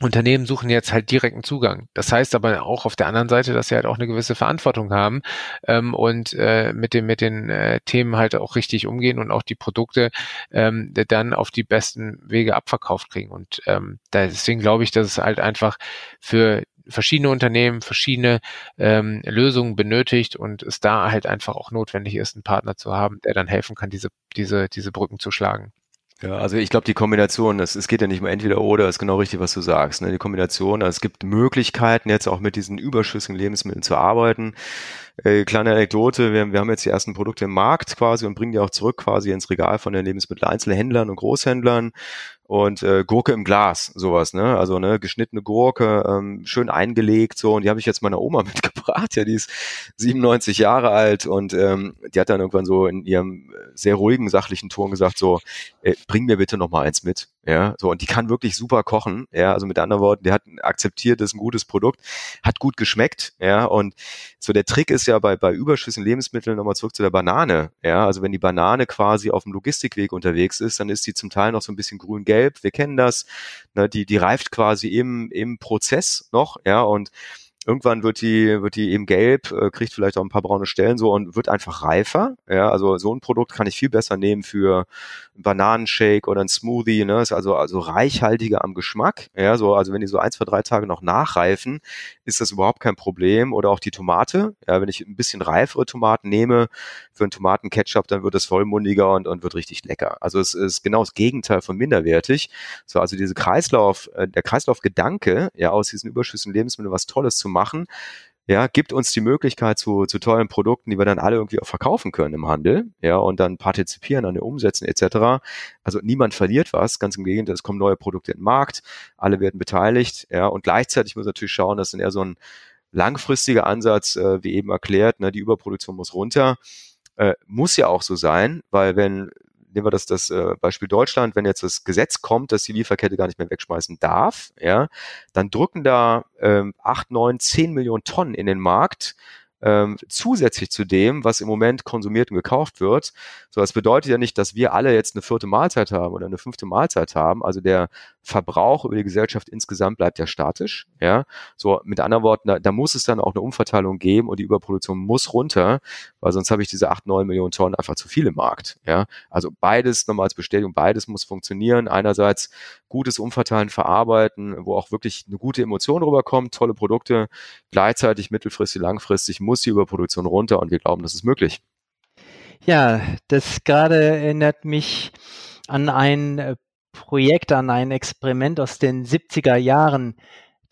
Unternehmen suchen jetzt halt direkten Zugang. Das heißt aber auch auf der anderen Seite, dass sie halt auch eine gewisse Verantwortung haben ähm, und äh, mit, dem, mit den äh, Themen halt auch richtig umgehen und auch die Produkte ähm, dann auf die besten Wege abverkauft kriegen. Und ähm, deswegen glaube ich, dass es halt einfach für verschiedene Unternehmen verschiedene ähm, Lösungen benötigt und es da halt einfach auch notwendig ist, einen Partner zu haben, der dann helfen kann, diese, diese, diese Brücken zu schlagen. Ja, also ich glaube, die Kombination, das, es geht ja nicht mehr entweder oder, ist genau richtig, was du sagst. Ne? Die Kombination, also es gibt Möglichkeiten, jetzt auch mit diesen überschüssigen Lebensmitteln zu arbeiten. Äh, kleine Anekdote, wir, wir haben jetzt die ersten Produkte im Markt quasi und bringen die auch zurück quasi ins Regal von den Lebensmitteleinzelhändlern und Großhändlern und äh, Gurke im Glas, sowas, ne? Also ne, geschnittene Gurke, ähm, schön eingelegt so. Und die habe ich jetzt meiner Oma mitgebracht, ja, die ist 97 Jahre alt und ähm, die hat dann irgendwann so in ihrem sehr ruhigen, sachlichen Ton gesagt so, äh, bring mir bitte noch mal eins mit, ja, so und die kann wirklich super kochen, ja, also mit anderen Worten, die hat akzeptiert, das ist ein gutes Produkt, hat gut geschmeckt, ja, und so der Trick ist ja bei bei überschüssigen Lebensmitteln nochmal zurück zu der Banane, ja, also wenn die Banane quasi auf dem Logistikweg unterwegs ist, dann ist die zum Teil noch so ein bisschen grün-gelb gelb, wir kennen das, ne, die, die reift quasi im, im Prozess noch, ja, und irgendwann wird die, wird die eben gelb, äh, kriegt vielleicht auch ein paar braune Stellen so und wird einfach reifer. Ja, also so ein Produkt kann ich viel besser nehmen für einen Bananenshake oder ein Smoothie, ne, ist also, also reichhaltiger am Geschmack. Ja, so, also wenn die so ein, zwei, drei Tage noch nachreifen, ist das überhaupt kein Problem. Oder auch die Tomate. Ja, wenn ich ein bisschen reifere Tomaten nehme für einen Tomatenketchup, dann wird es vollmundiger und, und wird richtig lecker. Also es ist genau das Gegenteil von minderwertig. So, also diese Kreislauf, äh, der Kreislaufgedanke, ja, aus diesen überschüssigen Lebensmitteln was Tolles zu machen, ja, gibt uns die Möglichkeit zu, zu tollen Produkten, die wir dann alle irgendwie auch verkaufen können im Handel, ja, und dann partizipieren an den Umsätzen etc. Also niemand verliert was, ganz im Gegenteil, es kommen neue Produkte in den Markt, alle werden beteiligt, ja, und gleichzeitig muss natürlich schauen, dass dann eher so ein langfristiger Ansatz, äh, wie eben erklärt, ne, die Überproduktion muss runter, äh, muss ja auch so sein, weil wenn nehmen wir das, das äh, Beispiel Deutschland, wenn jetzt das Gesetz kommt, dass die Lieferkette gar nicht mehr wegschmeißen darf, ja, dann drücken da ähm, 8, 9, 10 Millionen Tonnen in den Markt, ähm, zusätzlich zu dem, was im Moment konsumiert und gekauft wird. So, das bedeutet ja nicht, dass wir alle jetzt eine vierte Mahlzeit haben oder eine fünfte Mahlzeit haben. Also der Verbrauch über die Gesellschaft insgesamt bleibt ja statisch. Ja, so mit anderen Worten, da, da muss es dann auch eine Umverteilung geben und die Überproduktion muss runter, weil sonst habe ich diese acht, neun Millionen Tonnen einfach zu viel im Markt. Ja, also beides nochmal als Bestätigung, beides muss funktionieren. Einerseits gutes Umverteilen, Verarbeiten, wo auch wirklich eine gute Emotion rüberkommt, tolle Produkte, gleichzeitig mittelfristig, langfristig muss die Überproduktion runter und wir glauben, das ist möglich. Ja, das gerade erinnert mich an ein äh, Projekt, an ein Experiment aus den 70er Jahren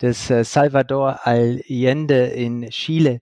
des äh, Salvador Allende in Chile,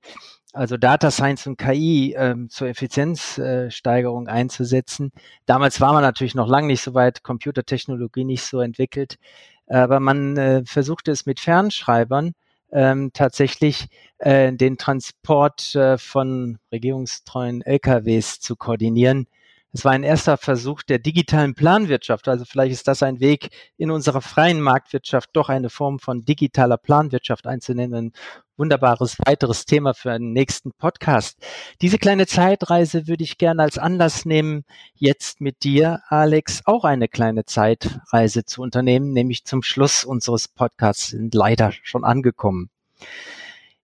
also Data Science und KI ähm, zur Effizienzsteigerung äh, einzusetzen. Damals war man natürlich noch lange nicht so weit, Computertechnologie nicht so entwickelt, aber man äh, versuchte es mit Fernschreibern ähm, tatsächlich äh, den Transport äh, von regierungstreuen LKWs zu koordinieren Es war ein erster Versuch der digitalen Planwirtschaft. Also vielleicht ist das ein Weg, in unserer freien Marktwirtschaft doch eine Form von digitaler Planwirtschaft einzunehmen. Ein wunderbares weiteres Thema für einen nächsten Podcast. Diese kleine Zeitreise würde ich gerne als Anlass nehmen, jetzt mit dir, Alex, auch eine kleine Zeitreise zu unternehmen, nämlich zum Schluss unseres Podcasts sind leider schon angekommen.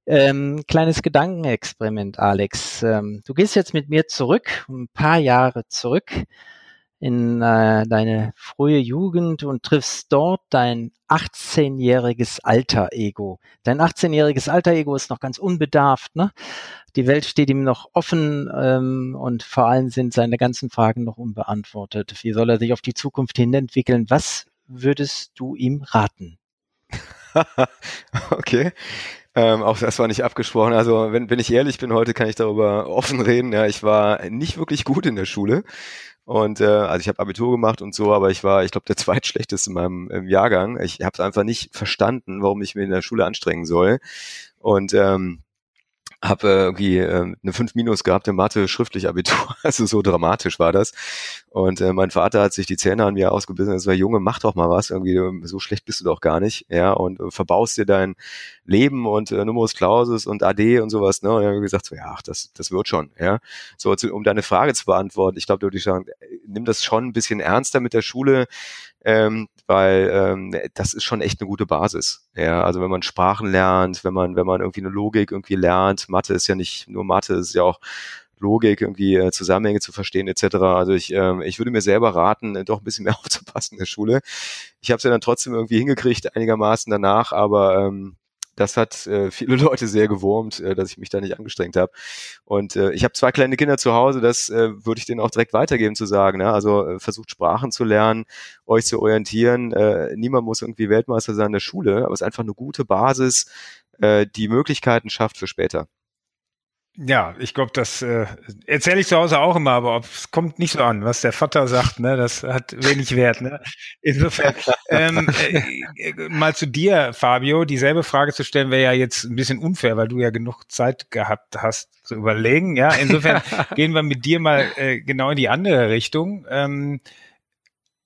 Ähm, kleines Gedankenexperiment, Alex. Ähm, du gehst jetzt mit mir zurück, ein paar Jahre zurück in äh, deine frühe Jugend und triffst dort dein 18-jähriges Alter-Ego. Dein 18-jähriges Alter-Ego ist noch ganz unbedarft. Ne? Die Welt steht ihm noch offen ähm, und vor allem sind seine ganzen Fragen noch unbeantwortet. Wie soll er sich auf die Zukunft hin entwickeln? Was würdest du ihm raten? okay. Ähm, auch das war nicht abgesprochen. Also wenn, wenn ich ehrlich bin, heute kann ich darüber offen reden. Ja, ich war nicht wirklich gut in der Schule. Und äh, also ich habe Abitur gemacht und so, aber ich war, ich glaube, der zweitschlechteste in meinem im Jahrgang. Ich habe es einfach nicht verstanden, warum ich mir in der Schule anstrengen soll. Und ähm, habe äh, irgendwie äh, eine 5 Minus gehabt in Mathe schriftlich Abitur. Also so dramatisch war das. Und äh, mein Vater hat sich die Zähne an mir ausgebissen. Es war Junge, mach doch mal was. Irgendwie so schlecht bist du doch gar nicht. Ja und äh, verbaust dir dein Leben und äh, Numerus Clausus und AD und sowas. Ne? Und er hat gesagt so, ja, ach, das das wird schon. Ja so um deine Frage zu beantworten. Ich glaube, du würdest sagen, äh, nimm das schon ein bisschen ernster mit der Schule ähm, weil ähm, das ist schon echt eine gute Basis. Ja, also wenn man Sprachen lernt, wenn man wenn man irgendwie eine Logik irgendwie lernt, Mathe ist ja nicht nur Mathe, ist ja auch Logik, irgendwie äh, Zusammenhänge zu verstehen etc. Also ich, ähm, ich würde mir selber raten, äh, doch ein bisschen mehr aufzupassen in der Schule. Ich habe es ja dann trotzdem irgendwie hingekriegt, einigermaßen danach, aber ähm, das hat äh, viele Leute sehr gewurmt, äh, dass ich mich da nicht angestrengt habe. Und äh, ich habe zwei kleine Kinder zu Hause, das äh, würde ich denen auch direkt weitergeben zu sagen. Ne? Also äh, versucht Sprachen zu lernen, euch zu orientieren. Äh, niemand muss irgendwie Weltmeister sein in der Schule, aber es ist einfach eine gute Basis, äh, die Möglichkeiten schafft für später. Ja, ich glaube, das äh, erzähle ich zu Hause auch immer, aber es kommt nicht so an, was der Vater sagt, ne? Das hat wenig Wert. Ne? Insofern ähm, äh, mal zu dir, Fabio, dieselbe Frage zu stellen wäre ja jetzt ein bisschen unfair, weil du ja genug Zeit gehabt hast zu überlegen. Ja, insofern gehen wir mit dir mal äh, genau in die andere Richtung. Ähm,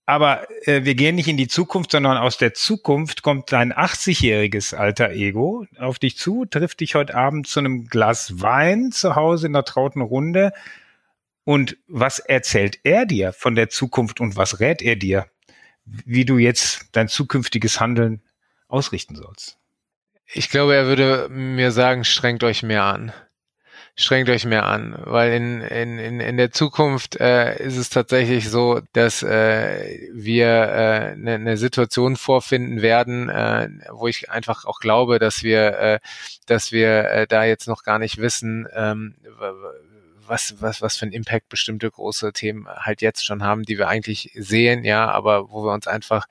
aber äh, wir gehen nicht in die Zukunft, sondern aus der Zukunft kommt dein 80-jähriges alter Ego auf dich zu, trifft dich heute Abend zu einem Glas Wein zu Hause in der trauten Runde. Und was erzählt er dir von der Zukunft und was rät er dir, wie du jetzt dein zukünftiges Handeln ausrichten sollst? Ich glaube, er würde mir sagen, strengt euch mehr an strengt euch mehr an, weil in, in, in, in der Zukunft äh, ist es tatsächlich so, dass äh, wir äh, eine, eine Situation vorfinden werden, äh, wo ich einfach auch glaube, dass wir, äh, dass wir äh, da jetzt noch gar nicht wissen, ähm, was, was, was für ein Impact bestimmte große Themen halt jetzt schon haben, die wir eigentlich sehen, ja, aber wo wir uns einfach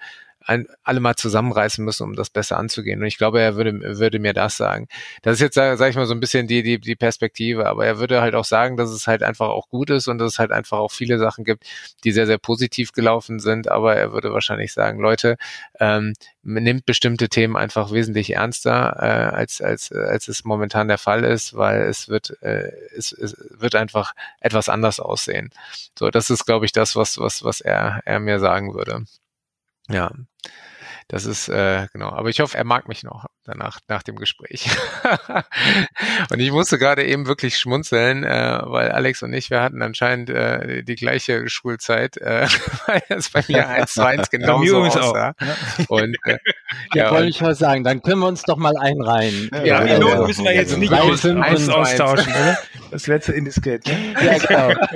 ein, alle mal zusammenreißen müssen, um das besser anzugehen. Und ich glaube, er würde, würde mir das sagen. Das ist jetzt, sage ich mal, so ein bisschen die, die, die Perspektive, aber er würde halt auch sagen, dass es halt einfach auch gut ist und dass es halt einfach auch viele Sachen gibt, die sehr, sehr positiv gelaufen sind. Aber er würde wahrscheinlich sagen, Leute, ähm, nimmt bestimmte Themen einfach wesentlich ernster, äh, als, als, als es momentan der Fall ist, weil es wird, äh, es, es wird einfach etwas anders aussehen. So, das ist, glaube ich, das, was, was, was er, er mir sagen würde. Ja, das ist äh, genau. Aber ich hoffe, er mag mich noch danach nach dem Gespräch. und ich musste gerade eben wirklich schmunzeln, äh, weil Alex und ich, wir hatten anscheinend äh, die gleiche Schulzeit, äh, weil das bei mir eins zu eins genauso aussah. Auch. Und äh, ja, wollte ich mal sagen, dann können wir uns doch mal einreihen. Ja, die Noten müssen wir jetzt nicht aus, aus, austauschen, oder? Das letzte indiskret. Ne? Ja, genau.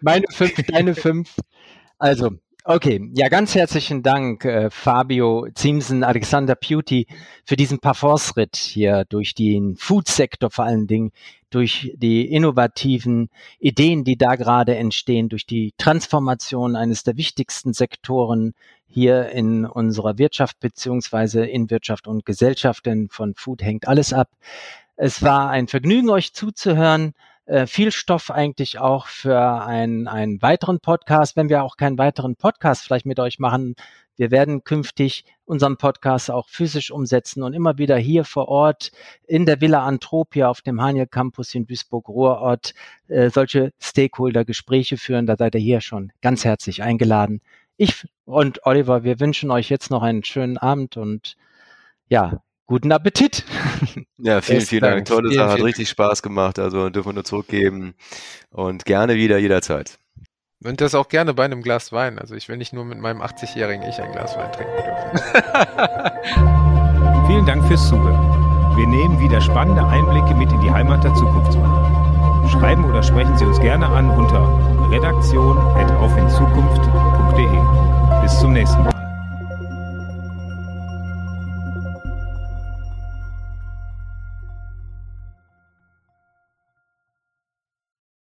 Meine fünf, deine fünf. Also, Okay, ja, ganz herzlichen Dank, äh, Fabio Ziemsen, Alexander Beauty, für diesen Parforce-Ritt hier durch den Food-Sektor vor allen Dingen, durch die innovativen Ideen, die da gerade entstehen, durch die Transformation eines der wichtigsten Sektoren hier in unserer Wirtschaft beziehungsweise in Wirtschaft und Gesellschaft, denn von Food hängt alles ab. Es war ein Vergnügen, euch zuzuhören. Äh, viel Stoff eigentlich auch für einen, einen weiteren Podcast, wenn wir auch keinen weiteren Podcast vielleicht mit euch machen. Wir werden künftig unseren Podcast auch physisch umsetzen und immer wieder hier vor Ort in der Villa Antropia auf dem Haniel Campus in Duisburg-Ruhrort äh, solche Stakeholder-Gespräche führen. Da seid ihr hier schon ganz herzlich eingeladen. Ich und Oliver, wir wünschen euch jetzt noch einen schönen Abend und ja, guten Appetit. Ja, vielen, vielen Dank. Tolle vielen, Sache, hat richtig Spaß gemacht. Also dürfen wir nur zurückgeben und gerne wieder jederzeit. Und das auch gerne bei einem Glas Wein. Also ich will nicht nur mit meinem 80-jährigen Ich ein Glas Wein trinken dürfen. vielen Dank fürs Zuhören. Wir nehmen wieder spannende Einblicke mit in die Heimat der Zukunftsmacher. Schreiben oder sprechen Sie uns gerne an unter redaktion.aufinzukunft.de. Bis zum nächsten Mal.